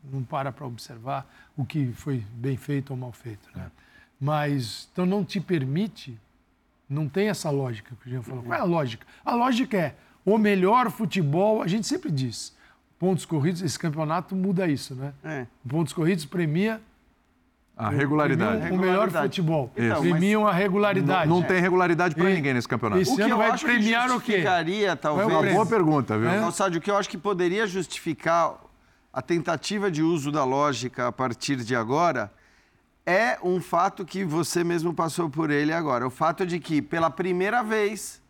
[SPEAKER 5] não para para observar o que foi bem feito ou mal feito. Né? Mas, então, não te permite, não tem essa lógica que o Jean falou. Qual é a lógica? A lógica é o melhor futebol, a gente sempre diz, pontos corridos, esse campeonato muda isso, né? É. Pontos corridos premia
[SPEAKER 1] a regularidade.
[SPEAKER 5] O melhor futebol. Então, Premiam a regularidade.
[SPEAKER 1] Não, não tem regularidade para ninguém nesse campeonato.
[SPEAKER 3] Esse o que ano eu vai acho premiar que o quê? justificaria, talvez...
[SPEAKER 1] É uma boa pergunta, viu?
[SPEAKER 3] É? Não, Sádio, o que eu acho que poderia justificar a tentativa de uso da lógica a partir de agora é um fato que você mesmo passou por ele agora. O fato de que, pela primeira vez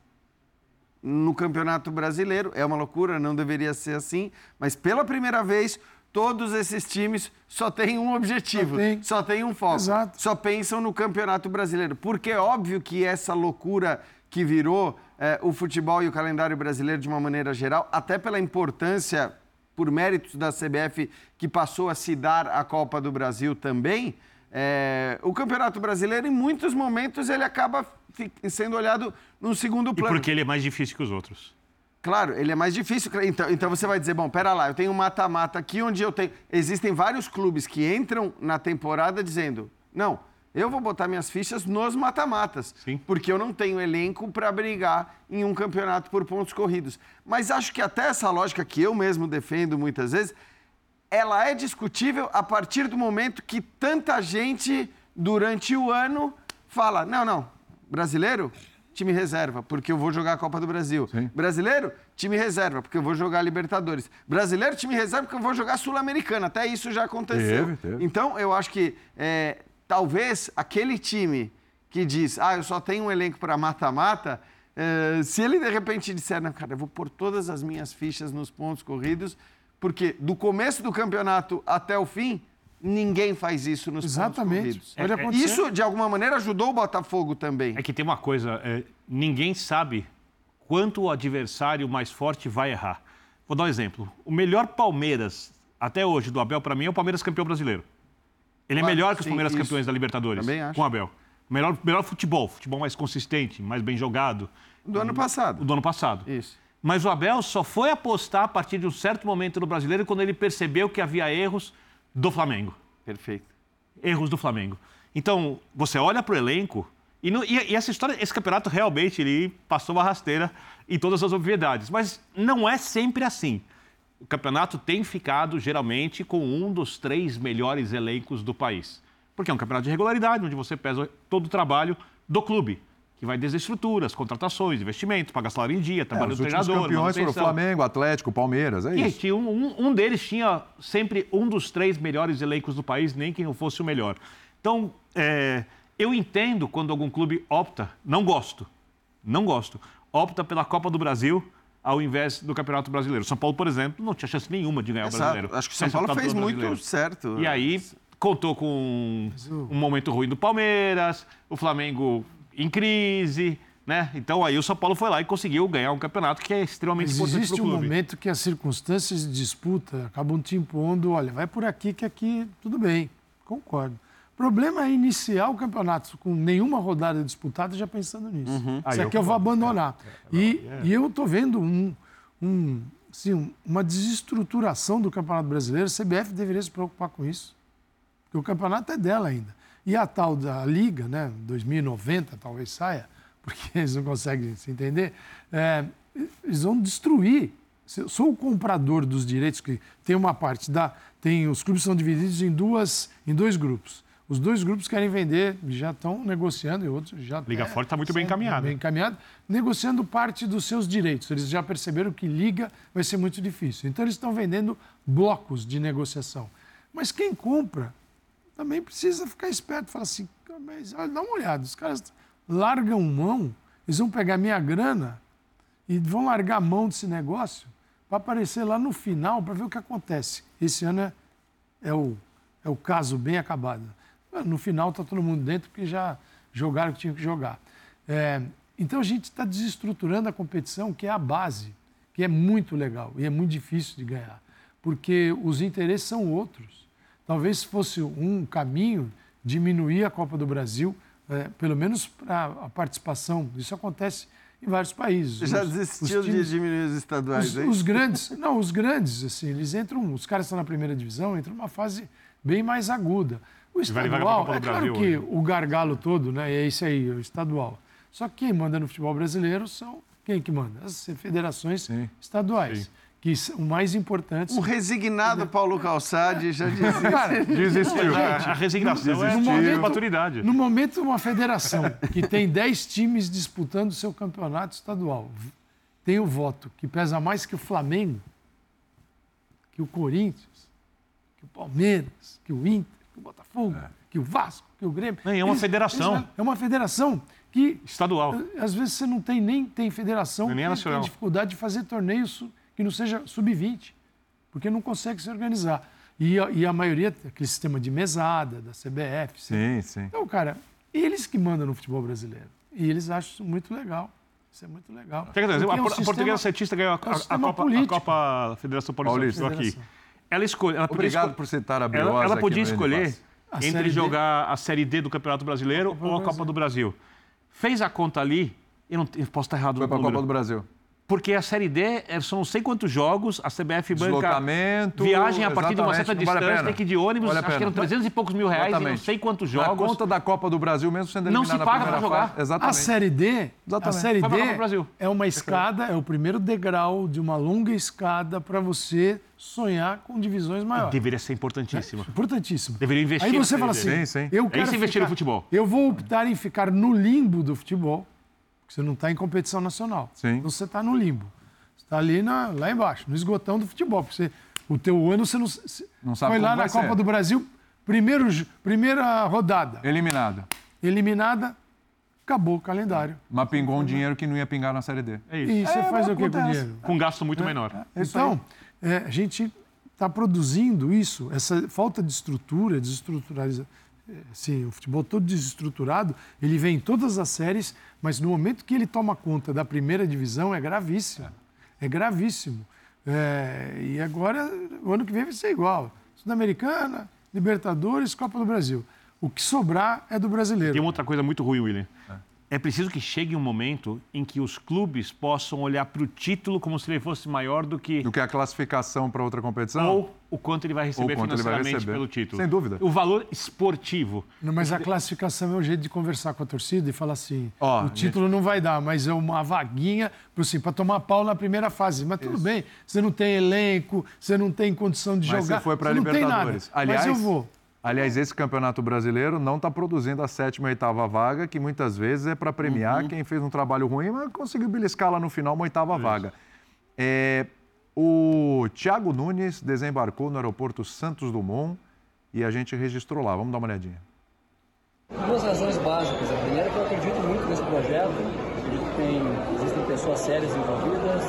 [SPEAKER 3] no Campeonato Brasileiro, é uma loucura, não deveria ser assim, mas pela primeira vez todos esses times só têm um objetivo, só tem, só tem um foco, Exato. só pensam no Campeonato Brasileiro. Porque é óbvio que essa loucura que virou é, o futebol e o calendário brasileiro de uma maneira geral, até pela importância, por méritos da CBF, que passou a se dar a Copa do Brasil também, é, o Campeonato Brasileiro, em muitos momentos, ele acaba sendo olhado num segundo plano.
[SPEAKER 2] E porque ele é mais difícil que os outros.
[SPEAKER 3] Claro, ele é mais difícil. Então, então você vai dizer, bom, pera lá, eu tenho um mata-mata aqui onde eu tenho. Existem vários clubes que entram na temporada dizendo, não, eu vou botar minhas fichas nos mata-matas, porque eu não tenho elenco para brigar em um campeonato por pontos corridos. Mas acho que até essa lógica que eu mesmo defendo muitas vezes, ela é discutível a partir do momento que tanta gente durante o ano fala, não, não, brasileiro time reserva, porque eu vou jogar a Copa do Brasil. Sim. Brasileiro, time reserva, porque eu vou jogar a Libertadores. Brasileiro, time reserva, porque eu vou jogar Sul-Americana. Até isso já aconteceu. Teve, teve. Então, eu acho que é, talvez aquele time que diz, ah, eu só tenho um elenco para mata-mata, é, se ele de repente disser, não, cara, eu vou pôr todas as minhas fichas nos pontos corridos, porque do começo do campeonato até o fim, Ninguém faz isso nos Exatamente. pontos corridos. É, é, isso, de alguma maneira, ajudou o Botafogo também.
[SPEAKER 2] É que tem uma coisa, é, ninguém sabe quanto o adversário mais forte vai errar. Vou dar um exemplo. O melhor Palmeiras, até hoje, do Abel, para mim, é o Palmeiras campeão brasileiro. Ele é claro, melhor que os sim, Palmeiras isso. campeões da Libertadores. Também acho. Com o Abel. Melhor, melhor futebol, futebol mais consistente, mais bem jogado.
[SPEAKER 3] Do ano passado.
[SPEAKER 2] Do ano passado.
[SPEAKER 3] Isso.
[SPEAKER 2] Mas o Abel só foi apostar a partir de um certo momento no brasileiro quando ele percebeu que havia erros do Flamengo.
[SPEAKER 3] Perfeito.
[SPEAKER 2] Erros do Flamengo. Então, você olha para o elenco e, no, e, e, essa história, esse campeonato realmente ele passou uma rasteira em todas as obviedades. Mas não é sempre assim. O campeonato tem ficado, geralmente, com um dos três melhores elencos do país. Porque é um campeonato de regularidade, onde você pesa todo o trabalho do clube que vai desde estruturas, contratações, investimentos, pagar salário em dia, trabalho é, do treinador.
[SPEAKER 1] Os campeões foram Flamengo, Atlético, Palmeiras, é e,
[SPEAKER 2] isso. Um, um, deles tinha sempre um dos três melhores elencos do país, nem quem fosse o melhor. Então, é, eu entendo quando algum clube opta, não gosto, não gosto, opta pela Copa do Brasil ao invés do Campeonato Brasileiro. São Paulo, por exemplo, não tinha chance nenhuma de ganhar Exato. o Brasileiro.
[SPEAKER 3] Acho que o São Paulo fez muito certo.
[SPEAKER 2] E aí contou com um momento ruim do Palmeiras, o Flamengo em crise, Né? Então aí o São Paulo foi lá e conseguiu ganhar um campeonato que é extremamente
[SPEAKER 5] Mas
[SPEAKER 2] importante
[SPEAKER 5] existe um momento que as circunstâncias de disputa acabam te impondo, olha, vai por aqui que aqui tudo bem, concordo. O problema é iniciar o campeonato com nenhuma rodada disputada já pensando nisso.
[SPEAKER 2] Aí
[SPEAKER 5] Isso
[SPEAKER 2] eu
[SPEAKER 5] aqui eu vou
[SPEAKER 2] concordo.
[SPEAKER 5] abandonar. E, e eu estou vendo um, um, assim, um- uma desestruturação do Campeonato Brasileiro. A CBF deveria se preocupar com isso. Porque o campeonato é dela ainda. E a tal da Liga, né, 2090 talvez saia, porque eles não conseguem se entender, é, eles vão destruir. Se eu sou o comprador dos direitos, que tem uma parte da. Tem, os clubes são divididos em, duas, em dois grupos. Os dois grupos querem vender, já estão negociando, e outros já.
[SPEAKER 2] Liga
[SPEAKER 5] até-
[SPEAKER 2] Forte tá muito bem encaminhada.
[SPEAKER 5] Bem encaminhado, negociando parte dos seus direitos. Eles já perceberam que liga vai ser muito difícil. Então, eles estão vendendo blocos de negociação. Mas quem compra também precisa ficar esperto. Fala assim, mas olha, dá uma olhada, os caras largam mão, eles vão pegar minha grana e vão largar a mão desse negócio para aparecer lá no final para ver o que acontece. Esse ano é, é, o, é o caso bem acabado. No final está todo mundo dentro porque já jogaram o que tinham que jogar. É, então a gente está desestruturando a competição, que é a base, que é muito legal e é muito difícil de ganhar, porque os interesses são outros. Talvez fosse um caminho diminuir a Copa do Brasil, é, pelo menos para a participação. Isso acontece em vários países.
[SPEAKER 3] Já
[SPEAKER 5] Os- os
[SPEAKER 3] desistiu de
[SPEAKER 5] times-
[SPEAKER 3] diminuir os estaduais,
[SPEAKER 5] os,
[SPEAKER 3] hein?
[SPEAKER 5] os grandes, não, os grandes, assim, eles entram, os caras estão na primeira divisão, entram numa fase bem mais aguda. O estadual, é claro que
[SPEAKER 2] hoje.
[SPEAKER 5] o gargalo todo, né, é esse aí, o estadual. Só que quem manda no futebol brasileiro são quem que manda? As federações
[SPEAKER 1] Sim.
[SPEAKER 5] estaduais,
[SPEAKER 2] Sim.
[SPEAKER 5] que são mais importantes.
[SPEAKER 3] O resignado Paulo Calçade já dizia.
[SPEAKER 5] Cara,
[SPEAKER 1] Desistiu.
[SPEAKER 2] A resignação é
[SPEAKER 5] No
[SPEAKER 2] de
[SPEAKER 5] momento-
[SPEAKER 2] maturidade.
[SPEAKER 5] No momento, uma federação que tem 10 times disputando o seu campeonato estadual tem o voto que pesa mais que o Flamengo, que o Corinthians, que o Palmeiras, que o Inter, que o Botafogo, que o Vasco, que o Grêmio.
[SPEAKER 2] Não, é uma federação.
[SPEAKER 5] é uma federação que
[SPEAKER 2] Estadual.
[SPEAKER 5] às vezes você não tem nem tem federação
[SPEAKER 2] Nem
[SPEAKER 5] que
[SPEAKER 2] nacional.
[SPEAKER 5] tem dificuldade de fazer torneios que não seja sub-20, porque não consegue se organizar. E a, e a maioria, aquele sistema de mesada, da CBF.
[SPEAKER 1] Sim, sim.
[SPEAKER 5] Então, cara, eles que mandam no futebol brasileiro. E eles acham isso muito legal. Isso é muito legal.
[SPEAKER 2] Quer dizer, a,
[SPEAKER 5] é um
[SPEAKER 2] a
[SPEAKER 5] sistema-
[SPEAKER 2] Portuguesa Cientista ganhou a,
[SPEAKER 5] é um
[SPEAKER 2] a- Copa. Copa Federação Paulista,
[SPEAKER 1] Paulista.
[SPEAKER 2] estou aqui. Ela escolhe, ela podia
[SPEAKER 1] Obrigado por citar a Briosa
[SPEAKER 2] ela, ela podia escolher.
[SPEAKER 5] A
[SPEAKER 2] entre
[SPEAKER 5] Série D.
[SPEAKER 2] jogar a Série D do Campeonato Brasileiro ou a Copa do Brasil. Fez a conta ali, eu, não, eu posso estar errado
[SPEAKER 1] Foi
[SPEAKER 2] no
[SPEAKER 1] para a. Copa do Brasil.
[SPEAKER 2] Porque a Série D é- são não sei quantos jogos, a CBF banca
[SPEAKER 1] Deslocamento,
[SPEAKER 2] viagem a partir de uma certa
[SPEAKER 1] não vale a
[SPEAKER 2] distância,
[SPEAKER 1] pena.
[SPEAKER 2] tem que ir de ônibus,
[SPEAKER 1] Vale a
[SPEAKER 2] acho que eram 300 e poucos mil reais, e não sei quantos
[SPEAKER 1] A
[SPEAKER 2] jogos.
[SPEAKER 1] conta da Copa do Brasil, mesmo sendo
[SPEAKER 2] Não
[SPEAKER 1] eliminado
[SPEAKER 2] se paga pra jogar.
[SPEAKER 1] fase.
[SPEAKER 5] A
[SPEAKER 1] Exatamente.
[SPEAKER 5] Série D, a
[SPEAKER 1] Exatamente.
[SPEAKER 5] série
[SPEAKER 2] Vai pra
[SPEAKER 5] D
[SPEAKER 2] Copa do Brasil.
[SPEAKER 5] é uma escada, é o primeiro degrau de uma longa escada para você sonhar com divisões maiores.
[SPEAKER 2] Deveria ser importantíssima.
[SPEAKER 5] Importantíssimo.
[SPEAKER 2] Deveria investir
[SPEAKER 5] Aí
[SPEAKER 2] na
[SPEAKER 5] você fala
[SPEAKER 2] Série
[SPEAKER 5] assim,
[SPEAKER 1] Sim, sim.
[SPEAKER 5] eu
[SPEAKER 2] É
[SPEAKER 5] quero
[SPEAKER 2] isso investir
[SPEAKER 5] ficar-
[SPEAKER 2] no futebol.
[SPEAKER 5] Eu vou optar em ficar no limbo do futebol, porque você não está em competição nacional.
[SPEAKER 1] Sim.
[SPEAKER 5] Então você está no limbo. Você está ali na, lá embaixo, no esgotão do futebol. Porque você, o teu ano você não,
[SPEAKER 1] Não sabe
[SPEAKER 5] foi lá na Copa
[SPEAKER 1] ser.
[SPEAKER 5] do Brasil, primeiro, primeira rodada,
[SPEAKER 1] Eliminada.
[SPEAKER 5] eliminada, acabou o calendário.
[SPEAKER 1] Mas pingou um dinheiro que não ia pingar na Série D.
[SPEAKER 2] É isso.
[SPEAKER 5] E você faz o que com o dinheiro?
[SPEAKER 2] Com um gasto muito menor.
[SPEAKER 5] Então, é, a gente está produzindo isso, essa falta de estrutura, desestruturaliza, é, sim, o futebol todo desestruturado, ele vem em todas as séries, mas no momento que ele toma conta da primeira divisão é gravíssimo. É, gravíssimo. É, e agora, o ano que vem vai ser igual. Sul-Americana, Libertadores, Copa do Brasil. O que sobrar é do brasileiro.
[SPEAKER 2] Tem uma outra coisa muito ruim, William. É preciso que chegue um momento em que os clubes possam olhar para o título como se ele fosse maior do que
[SPEAKER 1] Do que a classificação para outra competição?
[SPEAKER 2] ou o quanto ele vai receber
[SPEAKER 1] ele vai
[SPEAKER 2] financeiramente
[SPEAKER 1] receber.
[SPEAKER 2] pelo título.
[SPEAKER 1] Sem dúvida.
[SPEAKER 2] O valor esportivo.
[SPEAKER 5] Não, mas a classificação é o jeito de conversar com a torcida e falar assim:
[SPEAKER 1] Ó,
[SPEAKER 5] o título não vai dar, mas é uma vaguinha para assim, tomar pau na primeira fase. Mas tudo bem, você não tem elenco, você não tem condição de
[SPEAKER 1] Mas
[SPEAKER 5] jogar.
[SPEAKER 1] você foi para. Libertadores. Aliás,
[SPEAKER 5] mas eu vou.
[SPEAKER 1] Aliás, esse campeonato brasileiro não está produzindo a sétima e oitava vaga, que muitas vezes é para premiar
[SPEAKER 5] Uhum.
[SPEAKER 1] quem fez um trabalho ruim, mas conseguiu beliscar lá no final uma oitava vaga. É, o Thiago Nunes desembarcou no aeroporto Santos Dumont e a gente registrou lá. Vamos dar uma olhadinha.
[SPEAKER 6] Duas razões básicas. A primeira é que eu acredito muito nesse projeto. Acredito que tem, existem pessoas sérias envolvidas,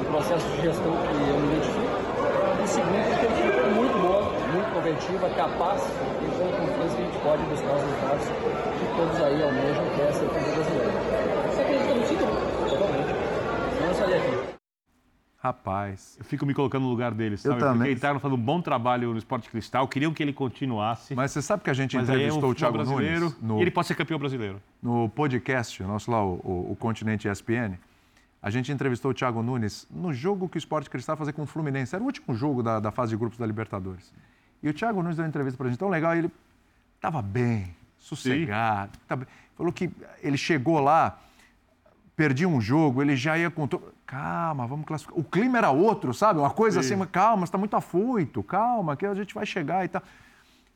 [SPEAKER 6] um processo de gestão que eu me identifico. E segundo, porque a equipe é muito boa, conventiva, capaz, e com confiança que a gente pode buscar os resultados que todos aí almejam, que é ser campeão brasileiro. Você acredita totalmente. Não estaria aqui.
[SPEAKER 1] Rapaz.
[SPEAKER 2] Eu fico me colocando no lugar dele, sabe?
[SPEAKER 1] Eu também.
[SPEAKER 2] Porque ele está fazendo um bom trabalho no Esporte Cristal, queriam que ele continuasse.
[SPEAKER 1] Mas você sabe que a gente
[SPEAKER 2] Mas aí é um
[SPEAKER 1] entrevistou o Thiago
[SPEAKER 2] brasileiro
[SPEAKER 1] Nunes no,
[SPEAKER 2] e ele pode ser campeão brasileiro.
[SPEAKER 1] no podcast, nosso lá, o, o, o Continente ESPN. A gente entrevistou o Thiago Nunes no jogo que o Esporte Cristal ia fazer com o Fluminense. Era o último jogo da, da fase de grupos da Libertadores. E o Thiago Nunes deu uma entrevista pra gente tão legal. Ele estava bem, sossegado. tava bem. Falou que ele chegou lá, perdia um jogo, ele já ia com. Calma, vamos classificar. O clima era outro, sabe? Uma coisa assim, mas calma, você está muito afoito, calma, que a gente vai chegar e tal.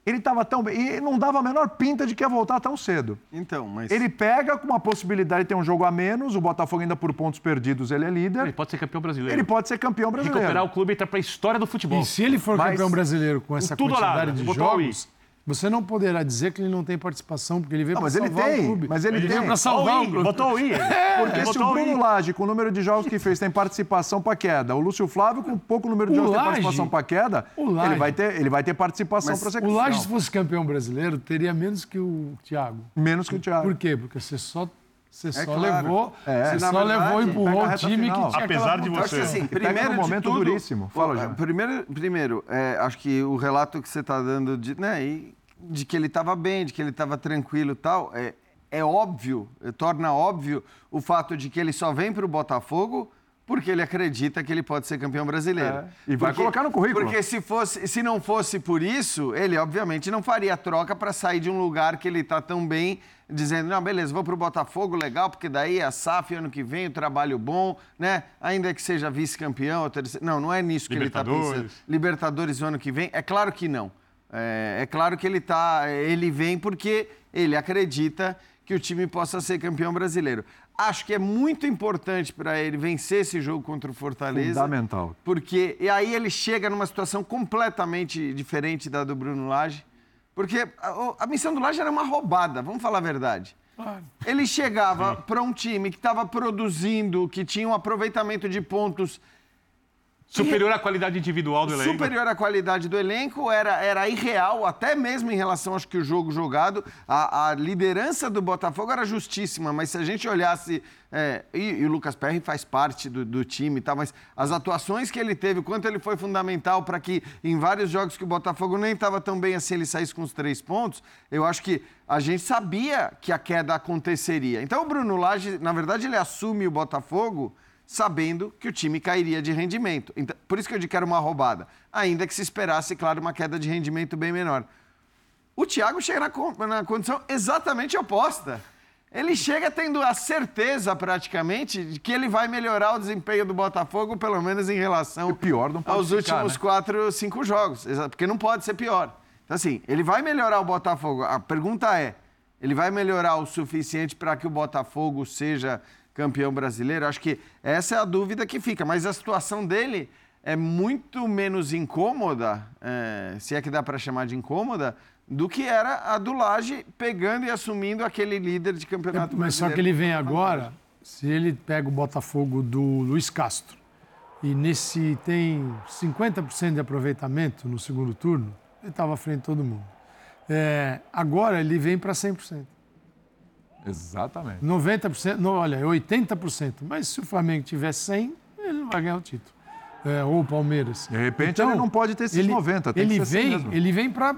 [SPEAKER 1] Ele estava tão bem. E não dava a menor pinta de que ia voltar tão cedo.
[SPEAKER 3] Então, mas.
[SPEAKER 1] Ele pega com uma possibilidade de ter um jogo a menos, o Botafogo ainda por pontos perdidos, ele é líder.
[SPEAKER 2] Ele pode ser campeão brasileiro.
[SPEAKER 1] Ele pode ser campeão brasileiro.
[SPEAKER 2] recuperar o clube e entrar para a história do futebol.
[SPEAKER 5] E se ele for
[SPEAKER 1] Mas-
[SPEAKER 5] campeão brasileiro com essa
[SPEAKER 2] tudo
[SPEAKER 5] quantidade de jogos, você não poderá dizer que ele não tem participação, porque ele veio para
[SPEAKER 1] mas ele
[SPEAKER 5] salvar
[SPEAKER 1] tem,
[SPEAKER 5] o clube.
[SPEAKER 1] mas ele
[SPEAKER 5] veio
[SPEAKER 1] tem.
[SPEAKER 5] para salvar
[SPEAKER 2] Botou
[SPEAKER 5] o clube.
[SPEAKER 2] Botou o I.
[SPEAKER 1] Porque se o Bruno. Lage, com o número de jogos que fez, tem participação para queda, o Lúcio Flávio, com pouco número de
[SPEAKER 5] O
[SPEAKER 1] jogos, tem
[SPEAKER 5] Lage-
[SPEAKER 1] participação para queda, ele
[SPEAKER 5] Lage-
[SPEAKER 1] vai ter, ele vai ter participação para ser
[SPEAKER 5] O Laje, se fosse campeão brasileiro, teria menos que o Thiago.
[SPEAKER 1] Menos que o Thiago.
[SPEAKER 5] Por quê? Porque você só, você só
[SPEAKER 3] claro.
[SPEAKER 5] levou,
[SPEAKER 1] É.
[SPEAKER 5] você só
[SPEAKER 3] verdade,
[SPEAKER 5] levou e empurrou o time
[SPEAKER 1] final.
[SPEAKER 5] que tinha
[SPEAKER 2] Apesar de
[SPEAKER 3] acho
[SPEAKER 2] você.
[SPEAKER 3] assim, primeiro de
[SPEAKER 1] momento
[SPEAKER 3] tudo,
[SPEAKER 1] duríssimo. Fala,
[SPEAKER 3] primeiro, primeiro é, acho que o relato que você está dando de, né, e- de que ele estava bem, de que ele estava tranquilo e tal, é, é óbvio, torna óbvio o fato de que ele só vem para o Botafogo porque ele acredita que ele pode ser campeão brasileiro.
[SPEAKER 1] É, e vai colocar no currículo.
[SPEAKER 3] Porque se, fosse, se não fosse por isso, ele obviamente não faria a troca para sair de um lugar que ele está tão bem, dizendo, não, beleza, vou para o Botafogo, legal, porque daí é a SAF ano que vem, o trabalho bom, né? Ainda que seja vice-campeão, ou terceiro... não, não é nisso que ele está pensando.
[SPEAKER 2] Libertadores.
[SPEAKER 3] Libertadores o ano que vem? É claro que não. É, é claro que ele tá, ele vem porque ele acredita que o time possa ser campeão brasileiro. Acho que é muito importante para ele vencer esse jogo contra o Fortaleza.
[SPEAKER 1] Fundamental.
[SPEAKER 3] Porque e aí ele chega numa situação completamente diferente da do Bruno Lage. Porque a, a missão do Lage era uma roubada, vamos falar a verdade.
[SPEAKER 5] Claro.
[SPEAKER 3] Ele chegava para um time que estava produzindo, que tinha um aproveitamento de pontos
[SPEAKER 2] Superior à qualidade individual do elenco.
[SPEAKER 3] superior à qualidade do elenco, era, era irreal, até mesmo em relação, acho que o jogo jogado. A, a liderança do Botafogo era justíssima, mas se a gente olhasse. é, e, e o Lucas Perry faz parte do, do time e tal, mas as atuações que ele teve, quanto ele foi fundamental para que em vários jogos que o Botafogo nem estava tão bem assim, ele saísse com os três pontos, eu acho que a gente sabia que a queda aconteceria. Então o Bruno Lage, na verdade, ele assume o Botafogo sabendo que o time cairia de rendimento. Então, por isso que eu digo que era uma roubada. Ainda que se esperasse, claro, uma queda de rendimento bem menor. O Thiago chega na, na condição exatamente oposta. Ele chega tendo a certeza, praticamente, de que ele vai melhorar o desempenho do Botafogo, pelo menos em relação
[SPEAKER 1] pior
[SPEAKER 3] aos
[SPEAKER 1] ficar,
[SPEAKER 3] últimos
[SPEAKER 1] né?
[SPEAKER 3] quatro, cinco jogos. Porque não pode ser pior. Então, assim, ele vai melhorar o Botafogo. A pergunta é: ele vai melhorar o suficiente para que o Botafogo seja campeão brasileiro? Acho que essa é a dúvida que fica. Mas a situação dele é muito menos incômoda, é, se é que dá para chamar de incômoda, do que era a do Laje pegando e assumindo aquele líder de campeonato
[SPEAKER 5] Mas só
[SPEAKER 3] brasileiro.
[SPEAKER 5] que ele vem agora, se ele pega o Botafogo do Luiz Castro e nesse tem 50% de aproveitamento no segundo turno, ele estava à frente de todo mundo. É, agora ele vem para 100%.
[SPEAKER 1] Exatamente.
[SPEAKER 5] 90%, não, olha, é 80%. Mas se o Flamengo tiver 100, ele não vai ganhar o título. É, ou o Palmeiras.
[SPEAKER 1] De repente, ele não pode ter esses 90, tem
[SPEAKER 5] ele
[SPEAKER 1] que ser assim
[SPEAKER 5] vem,
[SPEAKER 1] mesmo.
[SPEAKER 5] Ele vem para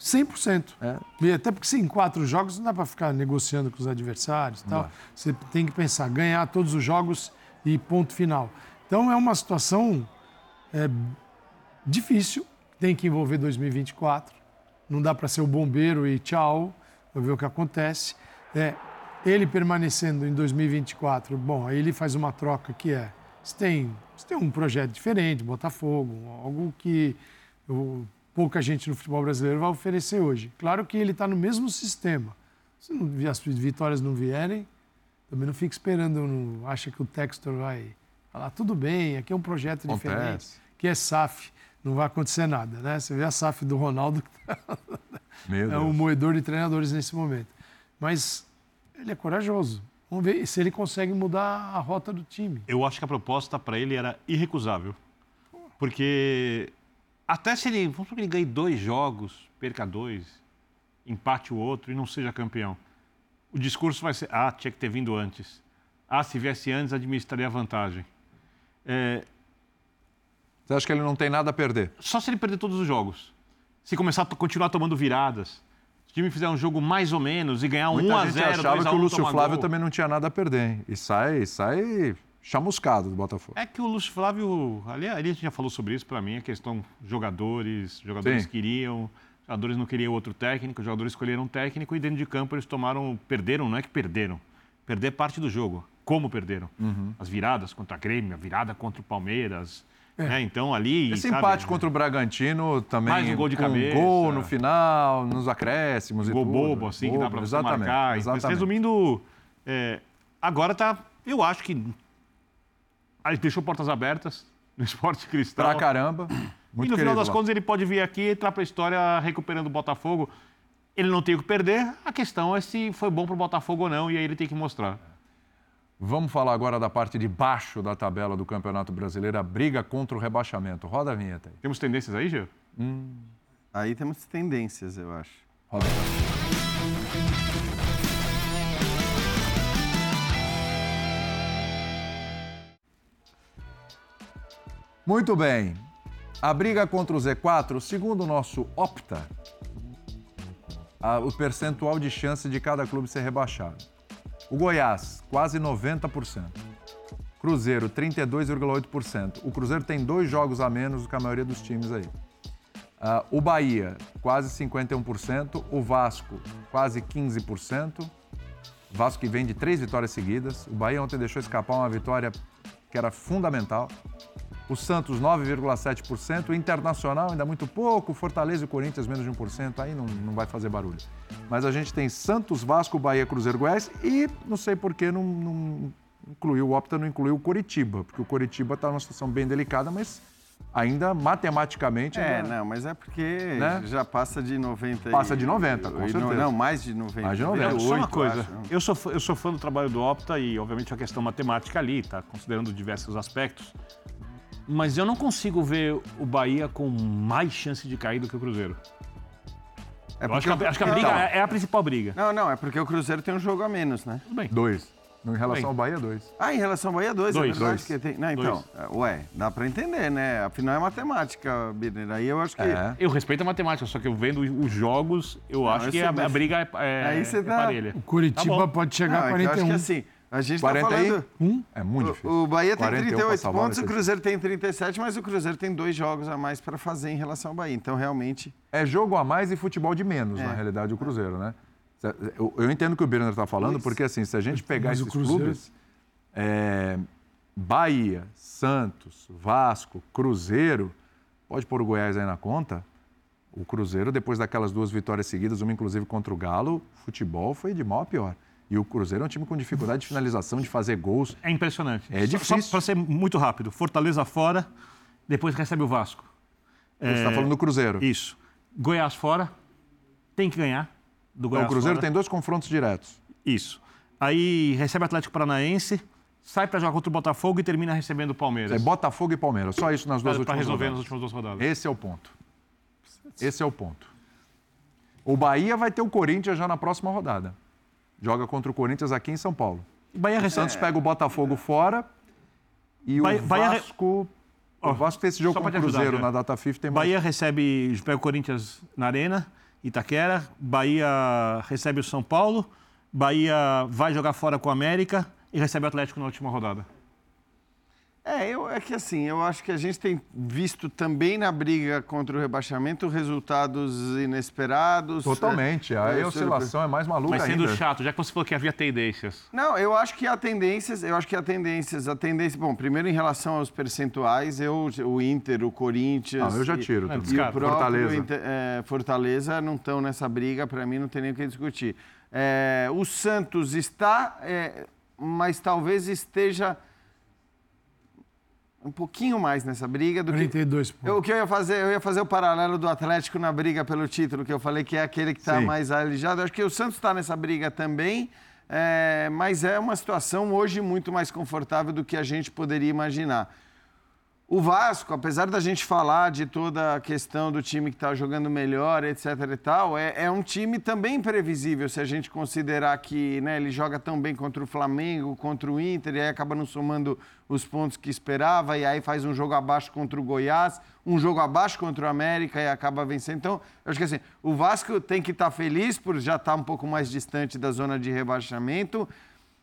[SPEAKER 5] 100%.
[SPEAKER 1] É.
[SPEAKER 5] E até porque se em quatro jogos não dá para ficar negociando com os adversários tal. Você tem que pensar, ganhar todos os jogos e ponto final. Então é uma situação é, difícil, tem que envolver 2024. Não dá para ser o bombeiro e tchau, ver o que acontece. É, ele permanecendo em 2024, bom, aí ele faz uma troca que é, você tem, você tem um projeto diferente, Botafogo, algo que pouca gente no futebol brasileiro vai oferecer hoje. Claro que ele está no mesmo sistema. Se não, as vitórias não vierem, também não fica esperando, não acha que o Textor vai falar, tudo bem, aqui é um projeto diferente,
[SPEAKER 1] Acontece.
[SPEAKER 5] que é SAF, não vai acontecer nada, né? Você vê a SAF do Ronaldo, que tá é um moedor de treinadores nesse momento. Mas ele é corajoso. Vamos ver se ele consegue mudar a rota do time.
[SPEAKER 2] Eu acho que a proposta para ele era irrecusável. Porque até se ele, vamos supor que ele ganhe dois jogos, perca dois, empate o outro e não seja campeão. O discurso vai ser, ah, tinha que ter vindo antes. Ah, se viesse antes, administraria a vantagem. É...
[SPEAKER 1] Você acha que ele não tem nada a perder?
[SPEAKER 2] Só se ele perder todos os jogos. Se começar a continuar tomando viradas. Se o time fizer um jogo mais ou menos e ganhar um 1 a 0
[SPEAKER 1] achava que o Lúcio Flávio
[SPEAKER 2] gol.
[SPEAKER 1] também não tinha nada a perder, hein? E sai, sai chamuscado do Botafogo.
[SPEAKER 2] É que o Lúcio Flávio, ali, ali a gente já falou sobre isso, para mim, a questão jogadores, jogadores Sim. queriam, jogadores não queriam outro técnico, jogadores escolheram um técnico e dentro de campo eles tomaram, perderam, não é que perderam, perder parte do jogo. Como perderam? Uhum. As viradas contra a Grêmio, a virada contra o Palmeiras, é. Né? Então ali.
[SPEAKER 1] Esse sabe, empate contra o Bragantino também.
[SPEAKER 2] Mais um gol de cabeça.
[SPEAKER 1] Um gol no final, nos acréscimos
[SPEAKER 2] e
[SPEAKER 1] gol
[SPEAKER 2] tudo. bobo, assim, bobo, que dá pra você exatamente, marcar. Exatamente. Mas, resumindo, é, agora tá. Eu acho que. A gente deixou portas abertas no esporte cristal.
[SPEAKER 1] Pra caramba.
[SPEAKER 2] Muito e no final das lá. contas ele pode vir aqui e entrar pra história recuperando o Botafogo. Ele não tem o que perder. A questão é se foi bom pro Botafogo ou não, e aí ele tem que mostrar.
[SPEAKER 1] Vamos falar agora da parte de baixo da tabela do Campeonato Brasileiro, a briga contra o rebaixamento. Roda a vinheta aí.
[SPEAKER 2] Temos tendências aí, Gê?
[SPEAKER 3] Hum. Aí temos tendências, eu acho.
[SPEAKER 1] Roda. Muito bem. A briga contra o Z4, segundo o nosso Opta, a, o percentual de chance de cada clube ser rebaixado. O Goiás, quase 90%. Cruzeiro, 32,8%. O Cruzeiro tem dois jogos a menos do que a maioria dos times aí. Uh, o Bahia, quase 51%. O Vasco, quase 15%. O Vasco que vem de três vitórias seguidas. O Bahia ontem deixou escapar uma vitória que era fundamental. O Santos, 9,7%. O Internacional, ainda muito pouco. Fortaleza e Corinthians, menos de 1%. Aí não, não vai fazer barulho. Mas a gente tem Santos, Vasco, Bahia, Cruzeiro, Goiás e não sei por que não, não incluiu, o Opta não incluiu o Coritiba, porque o Coritiba está numa situação bem delicada, mas ainda matematicamente.
[SPEAKER 3] É, não, mas é porque né? já passa de 90.
[SPEAKER 1] Passa de 90, com certeza.
[SPEAKER 3] Não, não, mais de 90.
[SPEAKER 1] Mais de 90.
[SPEAKER 2] Só uma coisa, eu sou, eu sou fã do trabalho do Opta e, obviamente, a questão matemática ali, tá? Considerando diversos aspectos. Mas eu não consigo ver o Bahia com mais chance de cair do que o Cruzeiro. É porque, acho que a, acho que a briga não, é, é a principal briga.
[SPEAKER 3] Não, não, é porque o Cruzeiro tem um jogo a menos, né?
[SPEAKER 1] Tudo bem. Dois. Em relação bem. ao Bahia, dois.
[SPEAKER 3] Ah, em relação ao Bahia, dois,
[SPEAKER 2] dois.
[SPEAKER 3] é. Dois. Que tem... Não, então, dois. ué, dá pra entender, né? Afinal é matemática, Birner. Aí eu acho que. É.
[SPEAKER 2] Eu respeito a matemática, só que eu vendo os jogos, eu não, acho que a, a, briga é, é, Aí você é tá... parelha.
[SPEAKER 5] O Curitiba tá pode chegar não, a 41. É eu acho que
[SPEAKER 3] assim. A gente 41? tá falando...
[SPEAKER 1] Um? É muito difícil.
[SPEAKER 3] O, o Bahia tem 38 pontos, o Cruzeiro tem 37, mas o Cruzeiro tem dois jogos a mais para fazer em relação ao Bahia. Então, realmente...
[SPEAKER 1] É jogo a mais e futebol de menos, é. na realidade, o Cruzeiro, né? Eu, eu entendo o que o Birner está falando, Isso. porque assim, se a gente pegar mas esses clubes... É, Bahia, Santos, Vasco, Cruzeiro, pode pôr o Goiás aí na conta, o Cruzeiro, depois daquelas duas vitórias seguidas, uma inclusive contra o Galo, futebol foi de mal a pior. E o Cruzeiro é um time com dificuldade de finalização, de fazer gols.
[SPEAKER 2] É impressionante.
[SPEAKER 1] É difícil. Só
[SPEAKER 2] para ser muito rápido, Fortaleza fora, depois recebe o Vasco.
[SPEAKER 1] Você está é... falando do Cruzeiro.
[SPEAKER 2] Isso. Goiás fora, tem que ganhar. Do Goiás
[SPEAKER 1] então, o Cruzeiro
[SPEAKER 2] fora.
[SPEAKER 1] tem dois confrontos diretos.
[SPEAKER 2] Isso. Aí recebe o Atlético Paranaense, sai para jogar contra o Botafogo e termina recebendo o Palmeiras.
[SPEAKER 1] É Botafogo e Palmeiras, só isso nas duas
[SPEAKER 2] pra,
[SPEAKER 1] últimas
[SPEAKER 2] Para resolver
[SPEAKER 1] rodadas.
[SPEAKER 2] nas últimas duas rodadas.
[SPEAKER 1] Esse é o ponto. Esse é o ponto. O Bahia vai ter o Corinthians já na próxima rodada joga contra o Corinthians aqui em São Paulo. Bahia o Santos pega o Botafogo fora e Bahia, o Vasco... Bahia... O Vasco tem esse jogo com o Cruzeiro ajudar, na data FIFA. Tem
[SPEAKER 2] Bahia mais... recebe, pega o Corinthians na Arena, Itaquera. Bahia recebe o São Paulo. Bahia vai jogar fora com o América e recebe o Atlético na última rodada.
[SPEAKER 3] É, eu, é que assim, eu acho que a gente tem visto também na briga contra o rebaixamento resultados inesperados.
[SPEAKER 1] Totalmente. É, a é, oscilação é mais maluca
[SPEAKER 2] Mas sendo
[SPEAKER 1] ainda.
[SPEAKER 2] chato, já que você falou que havia tendências.
[SPEAKER 3] Não, eu acho que há tendências, eu acho que há tendências, a tendência, bom, primeiro em relação aos percentuais, eu, o Inter, o Corinthians...
[SPEAKER 1] Não, eu já tiro.
[SPEAKER 3] E, e o Fortaleza. Inter, é, Fortaleza não estão nessa briga, para mim não tem nem o que discutir. É, o Santos está, é, mas talvez esteja um pouquinho mais nessa briga do
[SPEAKER 5] 42
[SPEAKER 3] que... pontos. o que eu ia fazer? Eu ia fazer o paralelo do Atlético na briga pelo título, que eu falei que é aquele que está mais alijado. Acho que o Santos está nessa briga também, é... mas é uma situação hoje muito mais confortável do que a gente poderia imaginar. O Vasco, apesar da gente falar de toda a questão do time que está jogando melhor, etc e tal, é, é, um time também previsível se a gente considerar que né, ele joga tão bem contra o Flamengo, contra o Inter, e aí acaba não somando os pontos que esperava, e aí faz um jogo abaixo contra o Goiás, um jogo abaixo contra o América e acaba vencendo. Então, eu acho que assim, o Vasco tem que estar tá feliz por já estar tá um pouco mais distante da zona de rebaixamento,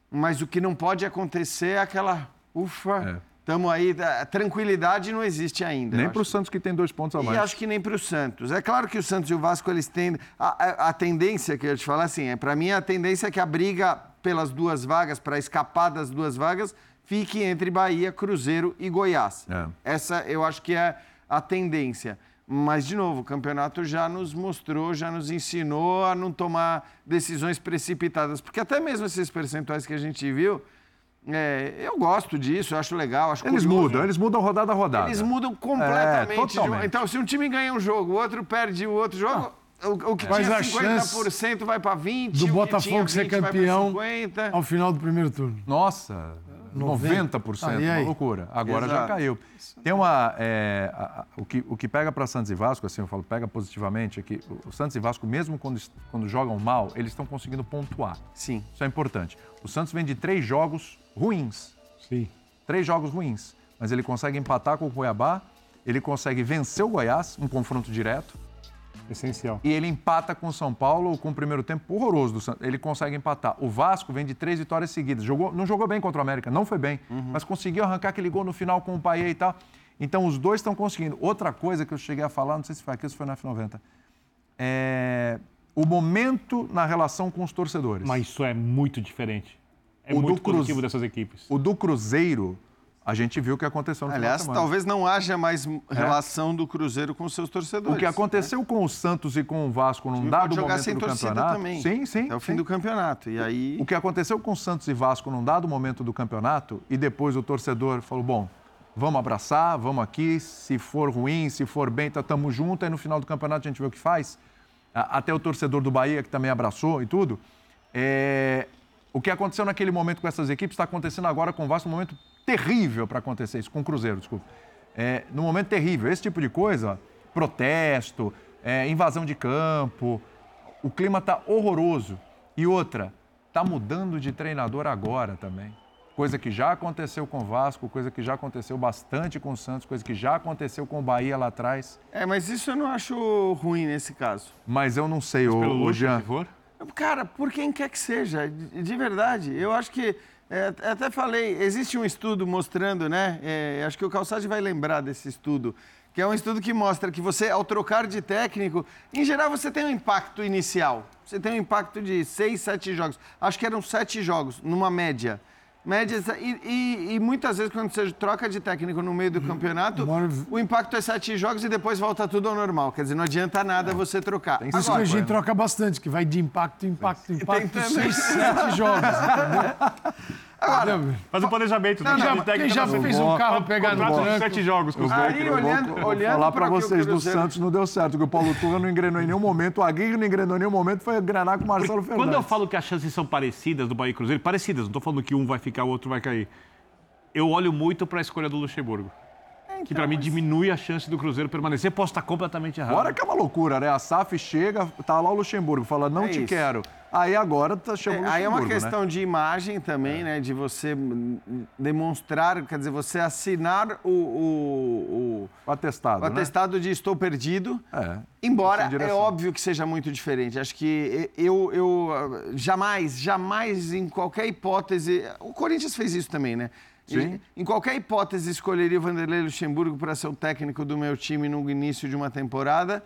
[SPEAKER 3] mas o que não pode acontecer é aquela ufa. É Estamos aí, tranquilidade não existe ainda.
[SPEAKER 1] Nem para o Santos que tem dois pontos a mais.
[SPEAKER 3] E acho que nem para o Santos. É claro que o Santos e o Vasco eles têm a, a, a tendência que eu ia te falar assim, é para mim a tendência é que a briga pelas duas vagas, para escapar das duas vagas, fique entre Bahia, Cruzeiro e Goiás. É. Essa eu acho que é a tendência. Mas, de novo, o campeonato já nos mostrou, já nos ensinou a não tomar decisões precipitadas. Porque até mesmo esses percentuais que a gente viu, é, eu gosto disso, eu acho legal. Acho
[SPEAKER 1] eles curioso. mudam, eles mudam rodada a rodada.
[SPEAKER 3] Eles mudam completamente. É, então, se um time ganha um jogo, o outro perde o outro jogo, ah, o, o, que Mas tinha 50% vai para 20%.
[SPEAKER 5] Do Botafogo ser campeão ao final do primeiro turno.
[SPEAKER 1] Nossa, 90%, 90% ah, uma loucura. Agora Exato. já caiu. Tem uma. É, a, a, o, que, o que pega para Santos e Vasco, assim, eu falo, pega positivamente, é que o, o Santos e Vasco, mesmo quando, quando jogam mal, eles estão conseguindo pontuar.
[SPEAKER 3] Sim.
[SPEAKER 1] Isso é importante. O Santos vem de três jogos ruins.
[SPEAKER 5] Sim.
[SPEAKER 1] Três jogos ruins. Mas ele consegue empatar com o Cuiabá, ele consegue vencer o Goiás, um confronto direto.
[SPEAKER 5] Essencial.
[SPEAKER 1] E ele empata com o São Paulo com o primeiro tempo horroroso do Santos. Ele consegue empatar. O Vasco vem de três vitórias seguidas. Jogou, não jogou bem contra o América, não foi bem, uhum. mas conseguiu arrancar aquele gol no final com o Paier e tal. Então os dois estão conseguindo. Outra coisa que eu cheguei a falar, não sei se foi aqui, isso foi na F90, é o momento na relação com os torcedores.
[SPEAKER 2] Mas isso é muito diferente. É o muito do positivo dessas equipes.
[SPEAKER 1] O do Cruzeiro, a gente viu o que aconteceu no
[SPEAKER 3] Aliás, talvez não haja mais relação é. do Cruzeiro com seus torcedores.
[SPEAKER 1] O que aconteceu né? com o Santos e com o Vasco num dado momento do campeonato.
[SPEAKER 3] Também.
[SPEAKER 1] Sim, sim.
[SPEAKER 3] É o fim sim. do campeonato. E aí.
[SPEAKER 1] O que aconteceu com o Santos e Vasco num dado momento do campeonato e depois o torcedor falou: bom, vamos abraçar, vamos aqui, se for ruim, se for bem, tá, tamo junto, aí no final do campeonato a gente vê o que faz. Até o torcedor do Bahia, que também abraçou e tudo. É, o que aconteceu naquele momento com essas equipes está acontecendo agora com o Vasco, um momento terrível para acontecer isso, com o Cruzeiro, desculpa. É, num momento terrível. Esse tipo de coisa, protesto, é, invasão de campo, o clima está horroroso. E outra, está mudando de treinador agora também. Coisa que já aconteceu com o Vasco, coisa que já aconteceu bastante com o Santos, coisa que já aconteceu com o Bahia lá atrás.
[SPEAKER 3] É, mas isso eu não acho ruim nesse caso.
[SPEAKER 1] Mas eu não sei, o, o Jean.
[SPEAKER 3] Cara, por quem quer que seja, de verdade. Eu acho que, é, até falei, existe um estudo mostrando, né? É, acho que o Calçade vai lembrar desse estudo, que é um estudo que mostra que você, ao trocar de técnico, em geral você tem um impacto inicial. Você tem um impacto de seis, sete jogos. Acho que eram sete jogos, numa média médias. E, e, e, muitas vezes, quando você troca de técnico no meio do uhum. campeonato, o impacto é sete jogos e depois volta tudo ao normal. Quer dizer, não adianta nada é. você trocar.
[SPEAKER 5] Tem isso que a gente troca bastante, que vai de impacto, impacto, impacto, seis, sete jogos, entendeu?
[SPEAKER 2] Agora, faz um planejamento.
[SPEAKER 5] Não, não, quem já fez um carro pegar no
[SPEAKER 2] sete jogos com os
[SPEAKER 1] Aí, olhando, vou, olhando falar para vocês, do Santos não deu certo, porque o Paulo Turra não engrenou em nenhum momento, o Aguirre não engrenou em nenhum momento, foi engrenar com o Marcelo Fernandes.
[SPEAKER 2] Quando eu falo que as chances são parecidas do Bahia e Cruzeiro, parecidas, não estou falando que um vai ficar, o outro vai cair. Eu olho muito para a escolha do Luxemburgo então, que para mim diminui a chance do Cruzeiro permanecer. Posso estar completamente errado.
[SPEAKER 1] Agora que é uma loucura, né? A SAF chega, tá lá o Luxemburgo, fala, não é te isso. quero. Aí agora tá chamando é,
[SPEAKER 3] Aí é uma né? questão né? de imagem também, é. né? De você demonstrar, quer dizer, você assinar o... O,
[SPEAKER 1] o atestado,
[SPEAKER 3] O né? atestado de estou perdido. É. Embora é óbvio que seja muito diferente. Acho que eu, eu jamais, jamais, em qualquer hipótese... O Corinthians fez isso também, né?
[SPEAKER 1] Sim.
[SPEAKER 3] Em qualquer hipótese, escolheria o Vanderlei Luxemburgo para ser o técnico do meu time no início de uma temporada.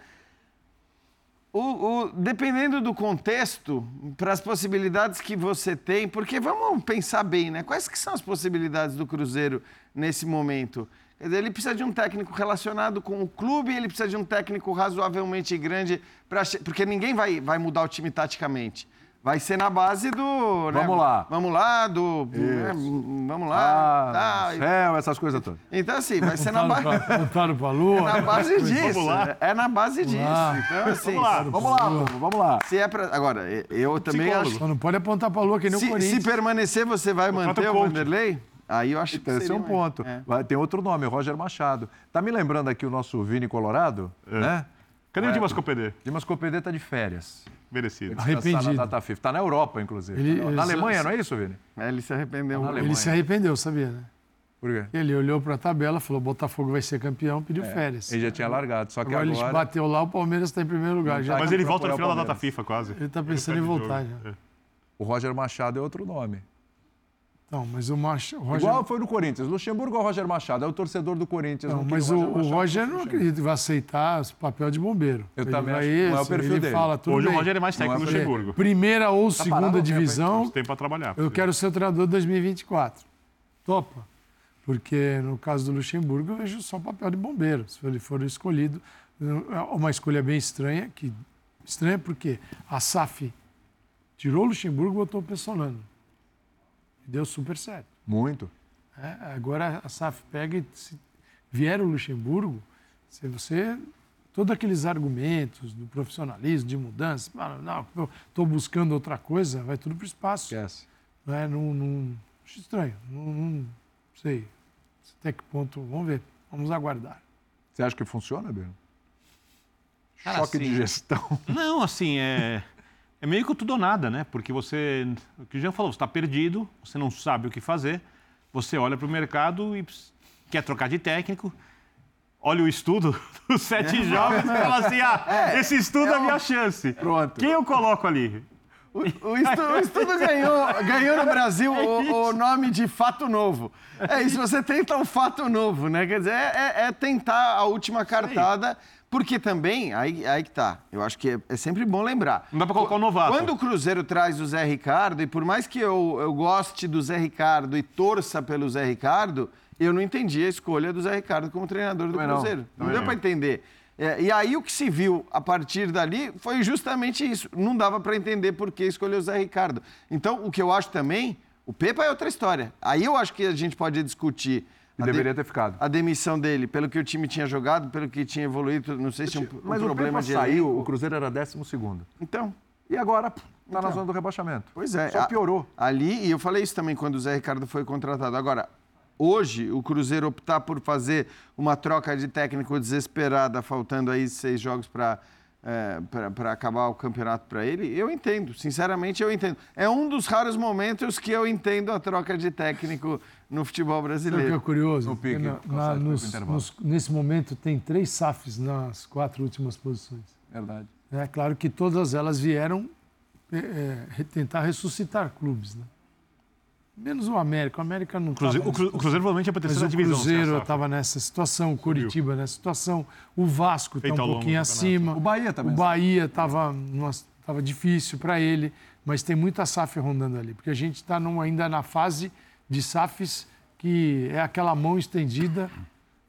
[SPEAKER 3] O, o, dependendo do contexto, para as possibilidades que você tem, porque vamos pensar bem, né? Quais que são as possibilidades do Cruzeiro nesse momento? Ele precisa de um técnico relacionado com o clube, ele precisa de um técnico razoavelmente grande, pra, porque ninguém vai, vai mudar o time taticamente. Vai ser na base do.
[SPEAKER 1] Né? Vamos lá.
[SPEAKER 3] Vamos lá, do. Né? Vamos lá.
[SPEAKER 1] Ah, tá. céu, essas coisas todas.
[SPEAKER 3] Então, assim, vai ser na base.
[SPEAKER 5] Voltaram pra lua.
[SPEAKER 3] É na base disso. Vamos lá. É na base disso. Então, assim.
[SPEAKER 1] Vamos lá, vamos lá, vamos lá.
[SPEAKER 3] Se é pra... Agora, eu também Psicólogo. acho.
[SPEAKER 5] Não pode apontar pra lua que nem
[SPEAKER 3] se,
[SPEAKER 5] o Corinthians.
[SPEAKER 3] Se permanecer, você vai manter o Vanderlei? Aí eu acho
[SPEAKER 1] que Esse é um ponto. É. Tem outro nome, Roger Machado. Tá me lembrando aqui o nosso Vini Colorado, é. né?
[SPEAKER 2] Cadê o Dimas Copedê?
[SPEAKER 1] Dimas Copedê tá de férias.
[SPEAKER 2] Merecido.
[SPEAKER 5] Arrependido. Na
[SPEAKER 1] data FIFA. Tá na Europa, inclusive. Ele, na, na Alemanha, se... não é isso, Vini?
[SPEAKER 3] É, ele se arrependeu.
[SPEAKER 5] Tá ele se arrependeu, sabia, né?
[SPEAKER 1] Por quê?
[SPEAKER 5] Ele olhou para a tabela, falou: Botafogo vai ser campeão, pediu é, férias.
[SPEAKER 1] Ele já tinha largado, só que agora. agora...
[SPEAKER 5] ele bateu lá, o Palmeiras está em primeiro lugar. Já
[SPEAKER 2] Mas ele volta no final da data FIFA, quase.
[SPEAKER 5] Ele está pensando em voltar já. É.
[SPEAKER 1] O Roger Machado é outro nome.
[SPEAKER 5] Não, mas o Machado.
[SPEAKER 1] Roger... Igual foi no Corinthians. Luxemburgo ou Roger Machado? É o torcedor do Corinthians.
[SPEAKER 5] Não, não mas o, o Roger não acredito que vai aceitar o papel de bombeiro.
[SPEAKER 1] Eu ele também acho esse, não é o perfil
[SPEAKER 5] ele
[SPEAKER 1] dele.
[SPEAKER 5] Fala, tudo
[SPEAKER 2] Hoje
[SPEAKER 5] bem.
[SPEAKER 2] o Roger é mais técnico do Luxemburgo.
[SPEAKER 5] Primeira ou tá segunda divisão.
[SPEAKER 2] Tem para trabalhar.
[SPEAKER 5] Eu quero ser o treinador de 2024. Topa. Porque no caso do Luxemburgo eu vejo só o papel de bombeiro, se ele for escolhido. É uma escolha bem estranha, que estranha porque a SAF tirou o Luxemburgo e botou o Pessolano. Deu super certo.
[SPEAKER 1] Muito.
[SPEAKER 5] É, agora a SAF pega e se vier o Luxemburgo, se você todos aqueles argumentos do profissionalismo, de mudança, não, estou buscando outra coisa, vai tudo para o espaço.
[SPEAKER 1] Esquece.
[SPEAKER 5] Não é, não, não, acho estranho. Não, não, sei até que ponto. Vamos ver. Vamos aguardar.
[SPEAKER 1] Você acha que funciona, Beno? Choque assim, de gestão.
[SPEAKER 2] Não, assim, é, é meio que tudo ou nada, né? Porque você, o que o Jean falou, você está perdido, você não sabe o que fazer, você olha para o mercado e quer trocar de técnico, olha o estudo dos sete é. jogos e fala assim: ah, é, esse estudo é, é a minha chance.
[SPEAKER 1] Pronto.
[SPEAKER 2] Quem eu coloco ali?
[SPEAKER 3] O, o, estudo, o estudo ganhou, ganhou no Brasil é o, o, nome de fato novo. É isso, você tenta um fato novo, né? Quer dizer, é, é, é tentar a última cartada, porque também, aí, aí que tá, eu acho que é, é sempre bom lembrar.
[SPEAKER 2] Não dá pra colocar o um novato.
[SPEAKER 3] Quando o Cruzeiro traz o Zé Ricardo, e por mais que eu, eu goste do Zé Ricardo e torça pelo Zé Ricardo, eu não entendi a escolha do Zé Ricardo como treinador do Cruzeiro. Não, não deu para entender. É, e aí o que se viu a partir dali foi justamente isso. Não dava para entender por que escolheu o Zé Ricardo. Então, o que eu acho também, o Pepa é outra história. Aí eu acho que a gente pode discutir.
[SPEAKER 1] E deveria de, ter ficado.
[SPEAKER 3] A demissão dele, pelo que o time tinha jogado, pelo que tinha evoluído, não sei se um, um
[SPEAKER 1] Mas
[SPEAKER 3] problema
[SPEAKER 1] o
[SPEAKER 3] de
[SPEAKER 1] saiu, o Cruzeiro era 12 segundo.
[SPEAKER 3] Então.
[SPEAKER 1] E agora está então, na zona do rebaixamento.
[SPEAKER 3] Pois é.
[SPEAKER 1] Só piorou.
[SPEAKER 3] A, ali, e eu falei isso também quando o Zé Ricardo foi contratado. Agora, hoje o Cruzeiro optar por fazer uma troca de técnico desesperada, faltando aí seis jogos para é, para acabar o campeonato para ele, eu entendo, sinceramente eu entendo. É um dos raros momentos que eu entendo a troca de técnico no futebol brasileiro.
[SPEAKER 5] Sabe o que é curioso? No pique, na, na, nos, nos, nesse momento tem três SAFs nas quatro últimas posições.
[SPEAKER 1] Verdade.
[SPEAKER 5] É claro que todas elas vieram é, é, tentar ressuscitar clubes, né? Menos o América. O América não
[SPEAKER 2] Cruzeiro, O Cruzeiro provavelmente é para terceira divisão.
[SPEAKER 5] O Cruzeiro estava nessa situação, o Curitiba nessa situação, o Vasco está um pouquinho acima.
[SPEAKER 1] O Bahia também.
[SPEAKER 5] O Bahia estava tava difícil para ele, mas tem muita SAF rondando ali, porque a gente está ainda na fase de SAFs que é aquela mão estendida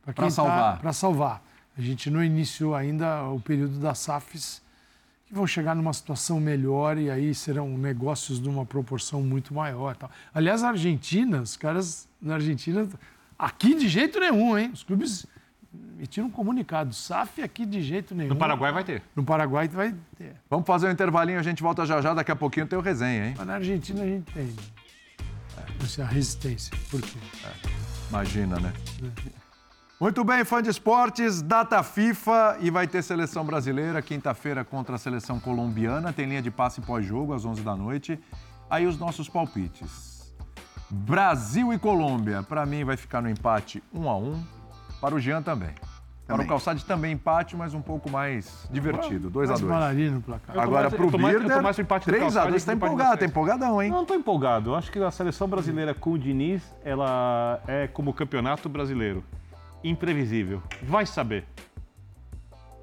[SPEAKER 5] para tá
[SPEAKER 1] salvar.
[SPEAKER 5] Para salvar. A gente não iniciou ainda o período das SAFs que vão chegar numa situação melhor e aí serão negócios de uma proporção muito maior. Tal. Aliás, a Argentina, os caras na Argentina, aqui de jeito nenhum, hein? Os clubes emitiram um comunicado. SAF aqui de jeito nenhum.
[SPEAKER 2] No Paraguai vai ter.
[SPEAKER 5] No Paraguai vai ter.
[SPEAKER 1] Vamos fazer um intervalinho, a gente volta já já, daqui a pouquinho tem o resenha, hein?
[SPEAKER 5] Mas na Argentina a gente tem. É. A resistência. Por quê? É.
[SPEAKER 1] Imagina, né? É. Muito bem, fã de esportes, data FIFA e vai ter seleção brasileira quinta-feira contra a seleção colombiana. Tem linha de passe pós-jogo às 11 da noite. Aí os nossos palpites. Brasil e Colômbia, para mim vai ficar no empate 1 a 1. Para o Jean também. Para o Calçade também empate, mas um pouco mais divertido. 2 a 2
[SPEAKER 5] no placar.
[SPEAKER 1] Agora para o Birder, 3 a 2 Está empolgado, está empolgadão, hein?
[SPEAKER 2] Não estou empolgado. Eu acho que a seleção brasileira com o Diniz, ela é como campeonato brasileiro imprevisível. Vai saber.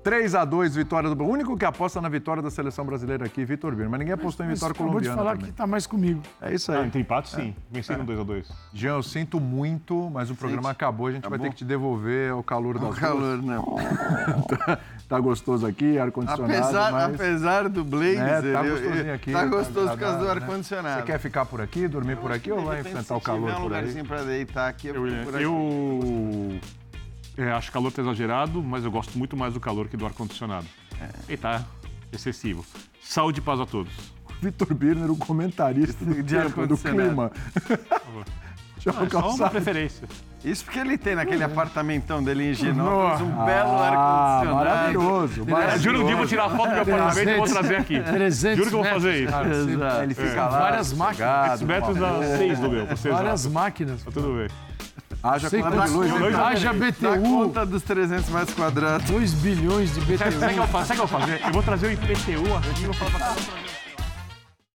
[SPEAKER 1] 3 a 2 vitória do O único que aposta na vitória da seleção brasileira aqui, Vitor Birner. Mas ninguém apostou em vitória colombiana. Vou te falar também.
[SPEAKER 5] que está mais comigo.
[SPEAKER 1] É isso aí. Ah,
[SPEAKER 2] tem empate, sim. É. Venceram 2 é. a 2
[SPEAKER 1] Jean, eu sinto muito, mas o programa acabou. A gente acabou. vai ter que te devolver ao calor da
[SPEAKER 3] O calor, não.
[SPEAKER 1] tá, tá gostoso aqui, ar-condicionado.
[SPEAKER 3] Apesar,
[SPEAKER 1] mas...
[SPEAKER 3] apesar do blazer,
[SPEAKER 1] é, tá gostosinho aqui.
[SPEAKER 3] Tá gostoso por causa do né? ar-condicionado.
[SPEAKER 1] Você quer ficar por aqui, dormir por aqui ou vai enfrentar o calor por
[SPEAKER 3] tiver um lugarzinho para deitar aqui, eu,
[SPEAKER 2] eu, eu é, acho calor tá exagerado, mas eu gosto muito mais do calor que do ar-condicionado. É. E tá excessivo. Saúde e paz a todos.
[SPEAKER 1] Vitor Birner, o comentarista do,
[SPEAKER 3] de
[SPEAKER 1] tempo, do clima. João
[SPEAKER 2] É só uma preferência.
[SPEAKER 3] Isso porque ele tem naquele apartamentão dele em Ginópolis um
[SPEAKER 1] Ah,
[SPEAKER 3] belo ar-condicionado.
[SPEAKER 1] maravilhoso.
[SPEAKER 2] É, juro, um dia eu vou tirar foto do meu apartamento e vou trazer aqui.
[SPEAKER 5] 300
[SPEAKER 2] Juro que eu vou fazer isso.
[SPEAKER 5] cara,
[SPEAKER 3] Exato.
[SPEAKER 1] Ele fica
[SPEAKER 5] São
[SPEAKER 1] lá.
[SPEAKER 5] várias máquinas.
[SPEAKER 1] sossegado,
[SPEAKER 2] Esses metros
[SPEAKER 1] numa
[SPEAKER 2] dá
[SPEAKER 1] boa.
[SPEAKER 2] seis do meu,
[SPEAKER 5] Várias
[SPEAKER 2] exato.
[SPEAKER 5] máquinas.
[SPEAKER 2] Tá tudo bem.
[SPEAKER 1] Haja
[SPEAKER 5] Sei
[SPEAKER 1] conta de luz.
[SPEAKER 5] Haja
[SPEAKER 3] Dá
[SPEAKER 5] BTU,
[SPEAKER 3] conta dos 300 metros quadrados.
[SPEAKER 5] 2 bilhões de
[SPEAKER 2] Sabe, sabe o que eu
[SPEAKER 5] BTU.
[SPEAKER 2] fazer? Sabe o que eu vou fazer? Eu vou trazer o IPTU aqui e vou falar pra cada